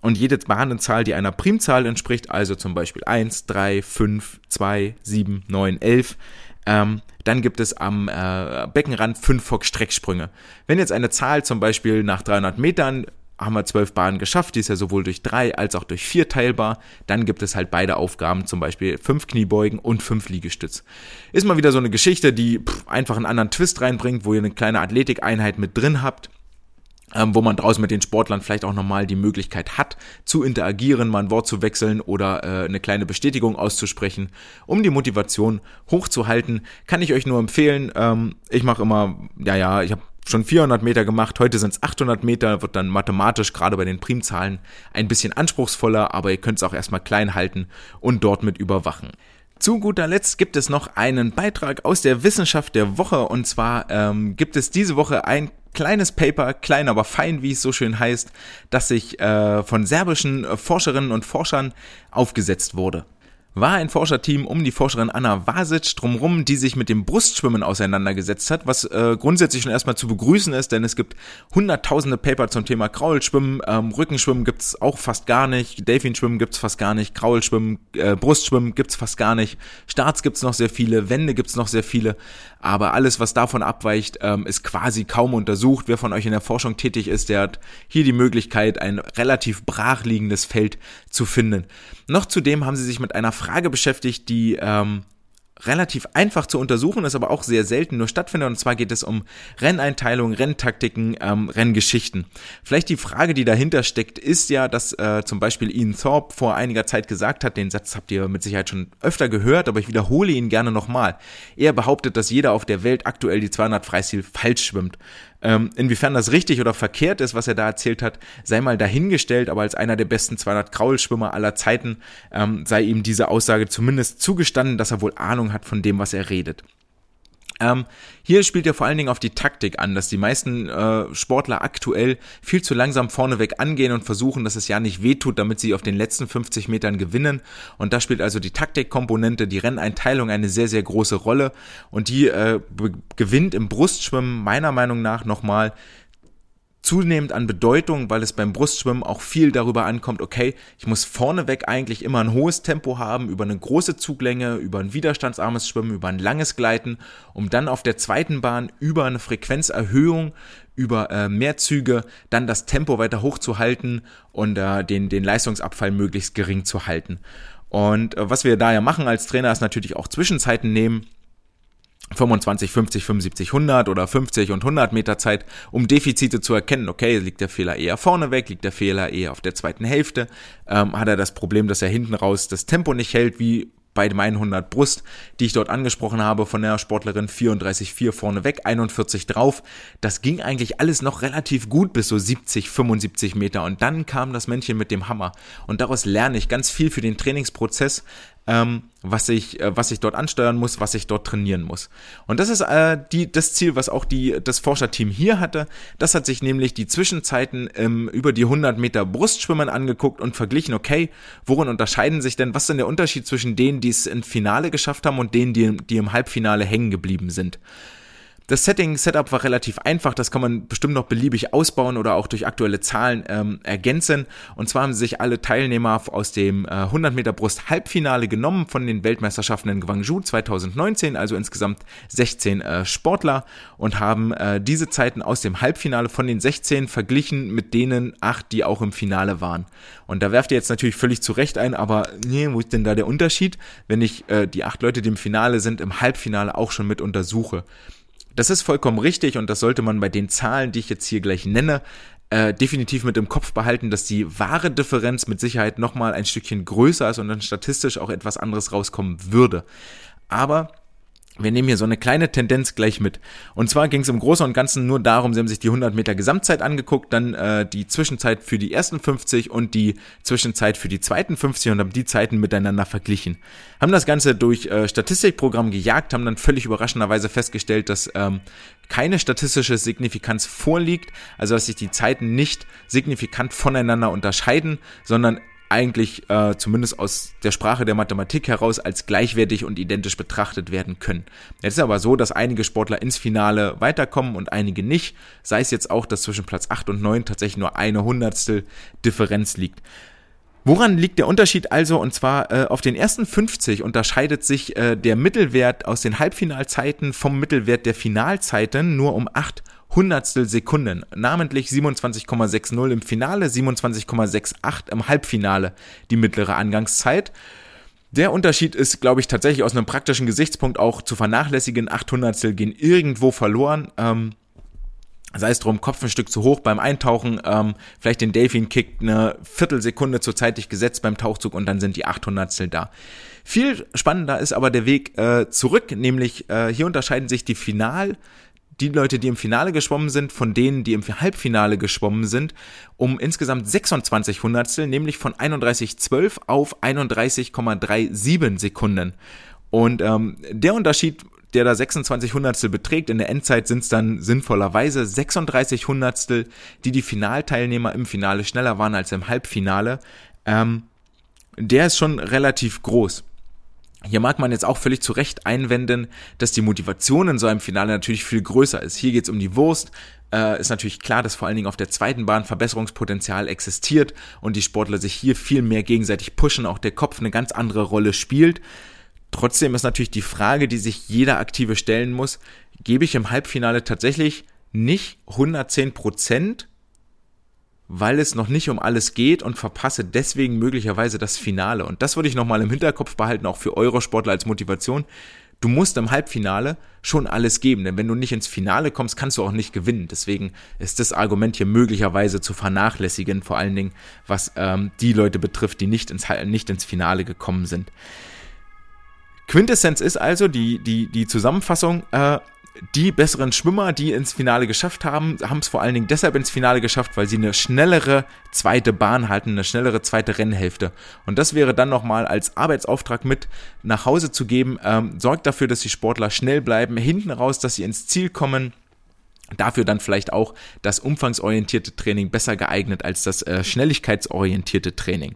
und jede Bahnenzahl, die einer Primzahl entspricht, also zum Beispiel 1, 3, 5, 2, 7, 9, 11, ähm, dann gibt es am äh, Beckenrand fünf Fock-Strecksprünge. Wenn jetzt eine Zahl zum Beispiel nach 300 Metern haben wir zwölf Bahnen geschafft, die ist ja sowohl durch drei als auch durch vier teilbar. Dann gibt es halt beide Aufgaben, zum Beispiel fünf Kniebeugen und fünf Liegestütz. Ist mal wieder so eine Geschichte, die pff, einfach einen anderen Twist reinbringt, wo ihr eine kleine Athletikeinheit mit drin habt. Ähm, wo man draußen mit den Sportlern vielleicht auch nochmal die Möglichkeit hat, zu interagieren, mal ein Wort zu wechseln oder äh, eine kleine Bestätigung auszusprechen, um die Motivation hochzuhalten, kann ich euch nur empfehlen. Ähm, ich mache immer, ja, ja, ich habe schon 400 Meter gemacht, heute sind es 800 Meter, wird dann mathematisch gerade bei den Primzahlen ein bisschen anspruchsvoller, aber ihr könnt es auch erstmal klein halten und dort mit überwachen. Zu guter Letzt gibt es noch einen Beitrag aus der Wissenschaft der Woche und zwar ähm, gibt es diese Woche ein kleines Paper, klein aber fein, wie es so schön heißt, das sich äh, von serbischen Forscherinnen und Forschern aufgesetzt wurde war ein Forscherteam um die Forscherin Anna Vasic drumherum, die sich mit dem Brustschwimmen auseinandergesetzt hat, was äh, grundsätzlich schon erstmal zu begrüßen ist, denn es gibt hunderttausende Paper zum Thema Kraulschwimmen, ähm, Rückenschwimmen gibt's auch fast gar nicht, Delfinschwimmen gibt's fast gar nicht, Kraulschwimmen, äh, Brustschwimmen gibt's fast gar nicht, Starts gibt's noch sehr viele, Wände gibt's noch sehr viele, aber alles, was davon abweicht, ähm, ist quasi kaum untersucht. Wer von euch in der Forschung tätig ist, der hat hier die Möglichkeit, ein relativ brachliegendes Feld zu finden. Noch zudem haben sie sich mit einer Frage beschäftigt, die ähm, relativ einfach zu untersuchen, ist aber auch sehr selten nur stattfindet. Und zwar geht es um Renneinteilung, Renntaktiken, ähm, Renngeschichten. Vielleicht die Frage, die dahinter steckt, ist ja, dass äh, zum Beispiel Ian Thorpe vor einiger Zeit gesagt hat, den Satz habt ihr mit Sicherheit schon öfter gehört, aber ich wiederhole ihn gerne nochmal. Er behauptet, dass jeder auf der Welt aktuell die 200 Freistil falsch schwimmt. Ähm, inwiefern das richtig oder verkehrt ist, was er da erzählt hat, sei mal dahingestellt, aber als einer der besten 200 Kraulschwimmer aller Zeiten ähm, sei ihm diese Aussage zumindest zugestanden, dass er wohl Ahnung hat von dem, was er redet. Ähm, hier spielt er vor allen Dingen auf die Taktik an, dass die meisten äh, Sportler aktuell viel zu langsam vorneweg angehen und versuchen, dass es ja nicht wehtut, damit sie auf den letzten 50 Metern gewinnen. Und da spielt also die Taktikkomponente, die Renneinteilung eine sehr, sehr große Rolle. Und die äh, gewinnt im Brustschwimmen meiner Meinung nach nochmal zunehmend an Bedeutung, weil es beim Brustschwimmen auch viel darüber ankommt, okay, ich muss vorneweg eigentlich immer ein hohes Tempo haben, über eine große Zuglänge, über ein widerstandsarmes Schwimmen, über ein langes Gleiten, um dann auf der zweiten Bahn über eine Frequenzerhöhung, über äh, mehr Züge, dann das Tempo weiter hochzuhalten und äh, den, den Leistungsabfall möglichst gering zu halten. Und äh, was wir da ja machen als Trainer ist natürlich auch Zwischenzeiten nehmen, 25, 50, 75, 100 oder 50 und 100 Meter Zeit, um Defizite zu erkennen. Okay, liegt der Fehler eher vorne weg, liegt der Fehler eher auf der zweiten Hälfte, ähm, hat er das Problem, dass er hinten raus das Tempo nicht hält, wie bei meinen 100 Brust, die ich dort angesprochen habe, von der Sportlerin 34,4 vorne weg, 41 drauf. Das ging eigentlich alles noch relativ gut bis so 70, 75 Meter. Und dann kam das Männchen mit dem Hammer. Und daraus lerne ich ganz viel für den Trainingsprozess, ähm, was ich, äh, was ich dort ansteuern muss, was ich dort trainieren muss. Und das ist äh, die, das Ziel, was auch die, das Forscherteam hier hatte. Das hat sich nämlich die Zwischenzeiten ähm, über die 100 Meter Brustschwimmen angeguckt und verglichen, okay, worin unterscheiden sich denn, was ist denn der Unterschied zwischen denen, die es ins Finale geschafft haben und denen, die, die im Halbfinale hängen geblieben sind. Das Setting, Setup war relativ einfach, das kann man bestimmt noch beliebig ausbauen oder auch durch aktuelle Zahlen ähm, ergänzen. Und zwar haben sich alle Teilnehmer aus dem äh, 100 Meter Brust Halbfinale genommen von den Weltmeisterschaften in Guangzhou 2019, also insgesamt 16 äh, Sportler und haben äh, diese Zeiten aus dem Halbfinale von den 16 verglichen mit denen acht, die auch im Finale waren. Und da werft ihr jetzt natürlich völlig zu Recht ein, aber nee, wo ist denn da der Unterschied, wenn ich äh, die acht Leute, die im Finale sind, im Halbfinale auch schon mit untersuche? Das ist vollkommen richtig und das sollte man bei den Zahlen, die ich jetzt hier gleich nenne, äh, definitiv mit im Kopf behalten, dass die wahre Differenz mit Sicherheit nochmal ein Stückchen größer ist und dann statistisch auch etwas anderes rauskommen würde. Aber wir nehmen hier so eine kleine Tendenz gleich mit. Und zwar ging es im Großen und Ganzen nur darum, sie haben sich die 100 Meter Gesamtzeit angeguckt, dann äh, die Zwischenzeit für die ersten 50 und die Zwischenzeit für die zweiten 50 und haben die Zeiten miteinander verglichen. Haben das Ganze durch äh, Statistikprogramm gejagt, haben dann völlig überraschenderweise festgestellt, dass ähm, keine statistische Signifikanz vorliegt, also dass sich die Zeiten nicht signifikant voneinander unterscheiden, sondern eigentlich äh, zumindest aus der Sprache der Mathematik heraus als gleichwertig und identisch betrachtet werden können. Jetzt ist aber so, dass einige Sportler ins Finale weiterkommen und einige nicht, sei es jetzt auch, dass zwischen Platz 8 und 9 tatsächlich nur eine Hundertstel Differenz liegt. Woran liegt der Unterschied also? Und zwar äh, auf den ersten 50 unterscheidet sich äh, der Mittelwert aus den Halbfinalzeiten vom Mittelwert der Finalzeiten nur um 8 Hundertstel Sekunden, namentlich 27,60 im Finale, 27,68 im Halbfinale die mittlere Angangszeit. Der Unterschied ist, glaube ich, tatsächlich aus einem praktischen Gesichtspunkt auch zu vernachlässigen. 800 gehen irgendwo verloren. Ähm, sei es drum, Kopf ein Stück zu hoch beim Eintauchen, ähm, vielleicht den Delfin kickt eine Viertelsekunden zu zeitig gesetzt beim Tauchzug und dann sind die 800 da. Viel spannender ist aber der Weg äh, zurück, nämlich äh, hier unterscheiden sich die Final- die Leute, die im Finale geschwommen sind, von denen, die im Halbfinale geschwommen sind, um insgesamt 26 Hundertstel, nämlich von 31,12 auf 31,37 Sekunden. Und ähm, der Unterschied, der da 26 Hundertstel beträgt, in der Endzeit sind es dann sinnvollerweise 36 Hundertstel, die die Finalteilnehmer im Finale schneller waren als im Halbfinale. Ähm, der ist schon relativ groß. Hier mag man jetzt auch völlig zu Recht einwenden, dass die Motivation in so einem Finale natürlich viel größer ist. Hier geht es um die Wurst. Äh, ist natürlich klar, dass vor allen Dingen auf der zweiten Bahn Verbesserungspotenzial existiert und die Sportler sich hier viel mehr gegenseitig pushen, auch der Kopf eine ganz andere Rolle spielt. Trotzdem ist natürlich die Frage, die sich jeder Aktive stellen muss, gebe ich im Halbfinale tatsächlich nicht 110 Prozent weil es noch nicht um alles geht und verpasse deswegen möglicherweise das Finale. Und das würde ich nochmal im Hinterkopf behalten, auch für eure Sportler als Motivation. Du musst im Halbfinale schon alles geben, denn wenn du nicht ins Finale kommst, kannst du auch nicht gewinnen. Deswegen ist das Argument hier möglicherweise zu vernachlässigen, vor allen Dingen was ähm, die Leute betrifft, die nicht ins, nicht ins Finale gekommen sind. Quintessenz ist also die, die, die Zusammenfassung, äh, die besseren Schwimmer, die ins Finale geschafft haben, haben es vor allen Dingen deshalb ins Finale geschafft, weil sie eine schnellere zweite Bahn halten, eine schnellere zweite Rennhälfte. Und das wäre dann nochmal als Arbeitsauftrag mit nach Hause zu geben. Ähm, sorgt dafür, dass die Sportler schnell bleiben, hinten raus, dass sie ins Ziel kommen. Dafür dann vielleicht auch das umfangsorientierte Training besser geeignet als das äh, schnelligkeitsorientierte Training.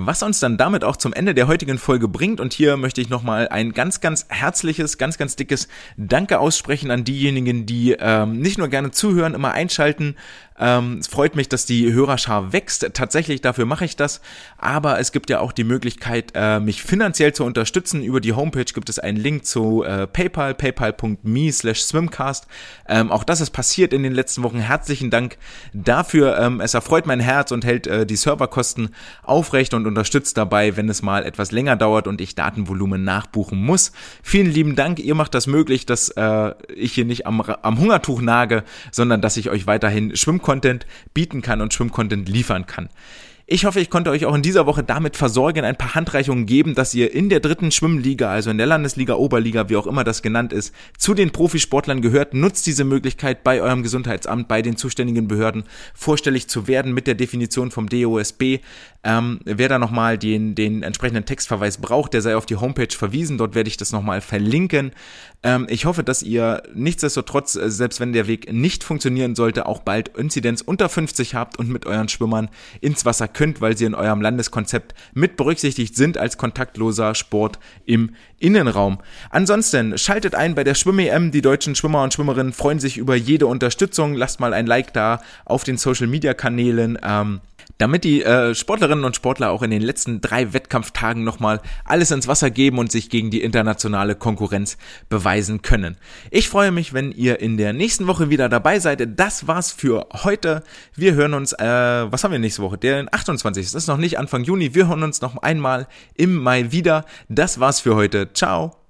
Was uns dann damit auch zum Ende der heutigen Folge bringt. Und hier möchte ich nochmal ein ganz, ganz herzliches, ganz, ganz dickes Danke aussprechen an diejenigen, die ähm, nicht nur gerne zuhören, immer einschalten, ähm, es freut mich, dass die Hörerschar wächst. Tatsächlich, dafür mache ich das. Aber es gibt ja auch die Möglichkeit, äh, mich finanziell zu unterstützen. Über die Homepage gibt es einen Link zu äh, PayPal, paypal.me slash swimcast. Ähm, auch das ist passiert in den letzten Wochen. Herzlichen Dank dafür. Ähm, es erfreut mein Herz und hält äh, die Serverkosten aufrecht und unterstützt dabei, wenn es mal etwas länger dauert und ich Datenvolumen nachbuchen muss. Vielen lieben Dank. Ihr macht das möglich, dass äh, ich hier nicht am, am Hungertuch nage, sondern dass ich euch weiterhin Schwimmkurse Schwimmcontent bieten kann und Schwimmcontent liefern kann. Ich hoffe, ich konnte euch auch in dieser Woche damit versorgen, ein paar Handreichungen geben, dass ihr in der dritten Schwimmliga, also in der Landesliga, Oberliga, wie auch immer das genannt ist, zu den Profisportlern gehört. Nutzt diese Möglichkeit bei eurem Gesundheitsamt, bei den zuständigen Behörden vorstellig zu werden mit der Definition vom DOSB. Ähm, wer da nochmal den, den entsprechenden Textverweis braucht, der sei auf die Homepage verwiesen. Dort werde ich das nochmal verlinken. Ähm, ich hoffe, dass ihr nichtsdestotrotz, äh, selbst wenn der Weg nicht funktionieren sollte, auch bald Inzidenz unter 50 habt und mit euren Schwimmern ins Wasser könnt, weil sie in eurem Landeskonzept mit berücksichtigt sind als kontaktloser Sport im Innenraum. Ansonsten schaltet ein bei der Schwimm-EM. Die deutschen Schwimmer und Schwimmerinnen freuen sich über jede Unterstützung. Lasst mal ein Like da auf den Social-Media-Kanälen. Ähm, damit die äh, Sportlerinnen und Sportler auch in den letzten drei Wettkampftagen nochmal alles ins Wasser geben und sich gegen die internationale Konkurrenz beweisen können. Ich freue mich, wenn ihr in der nächsten Woche wieder dabei seid. Das war's für heute. Wir hören uns, äh, was haben wir nächste Woche? Der 28. Das ist noch nicht Anfang Juni. Wir hören uns noch einmal im Mai wieder. Das war's für heute. Ciao.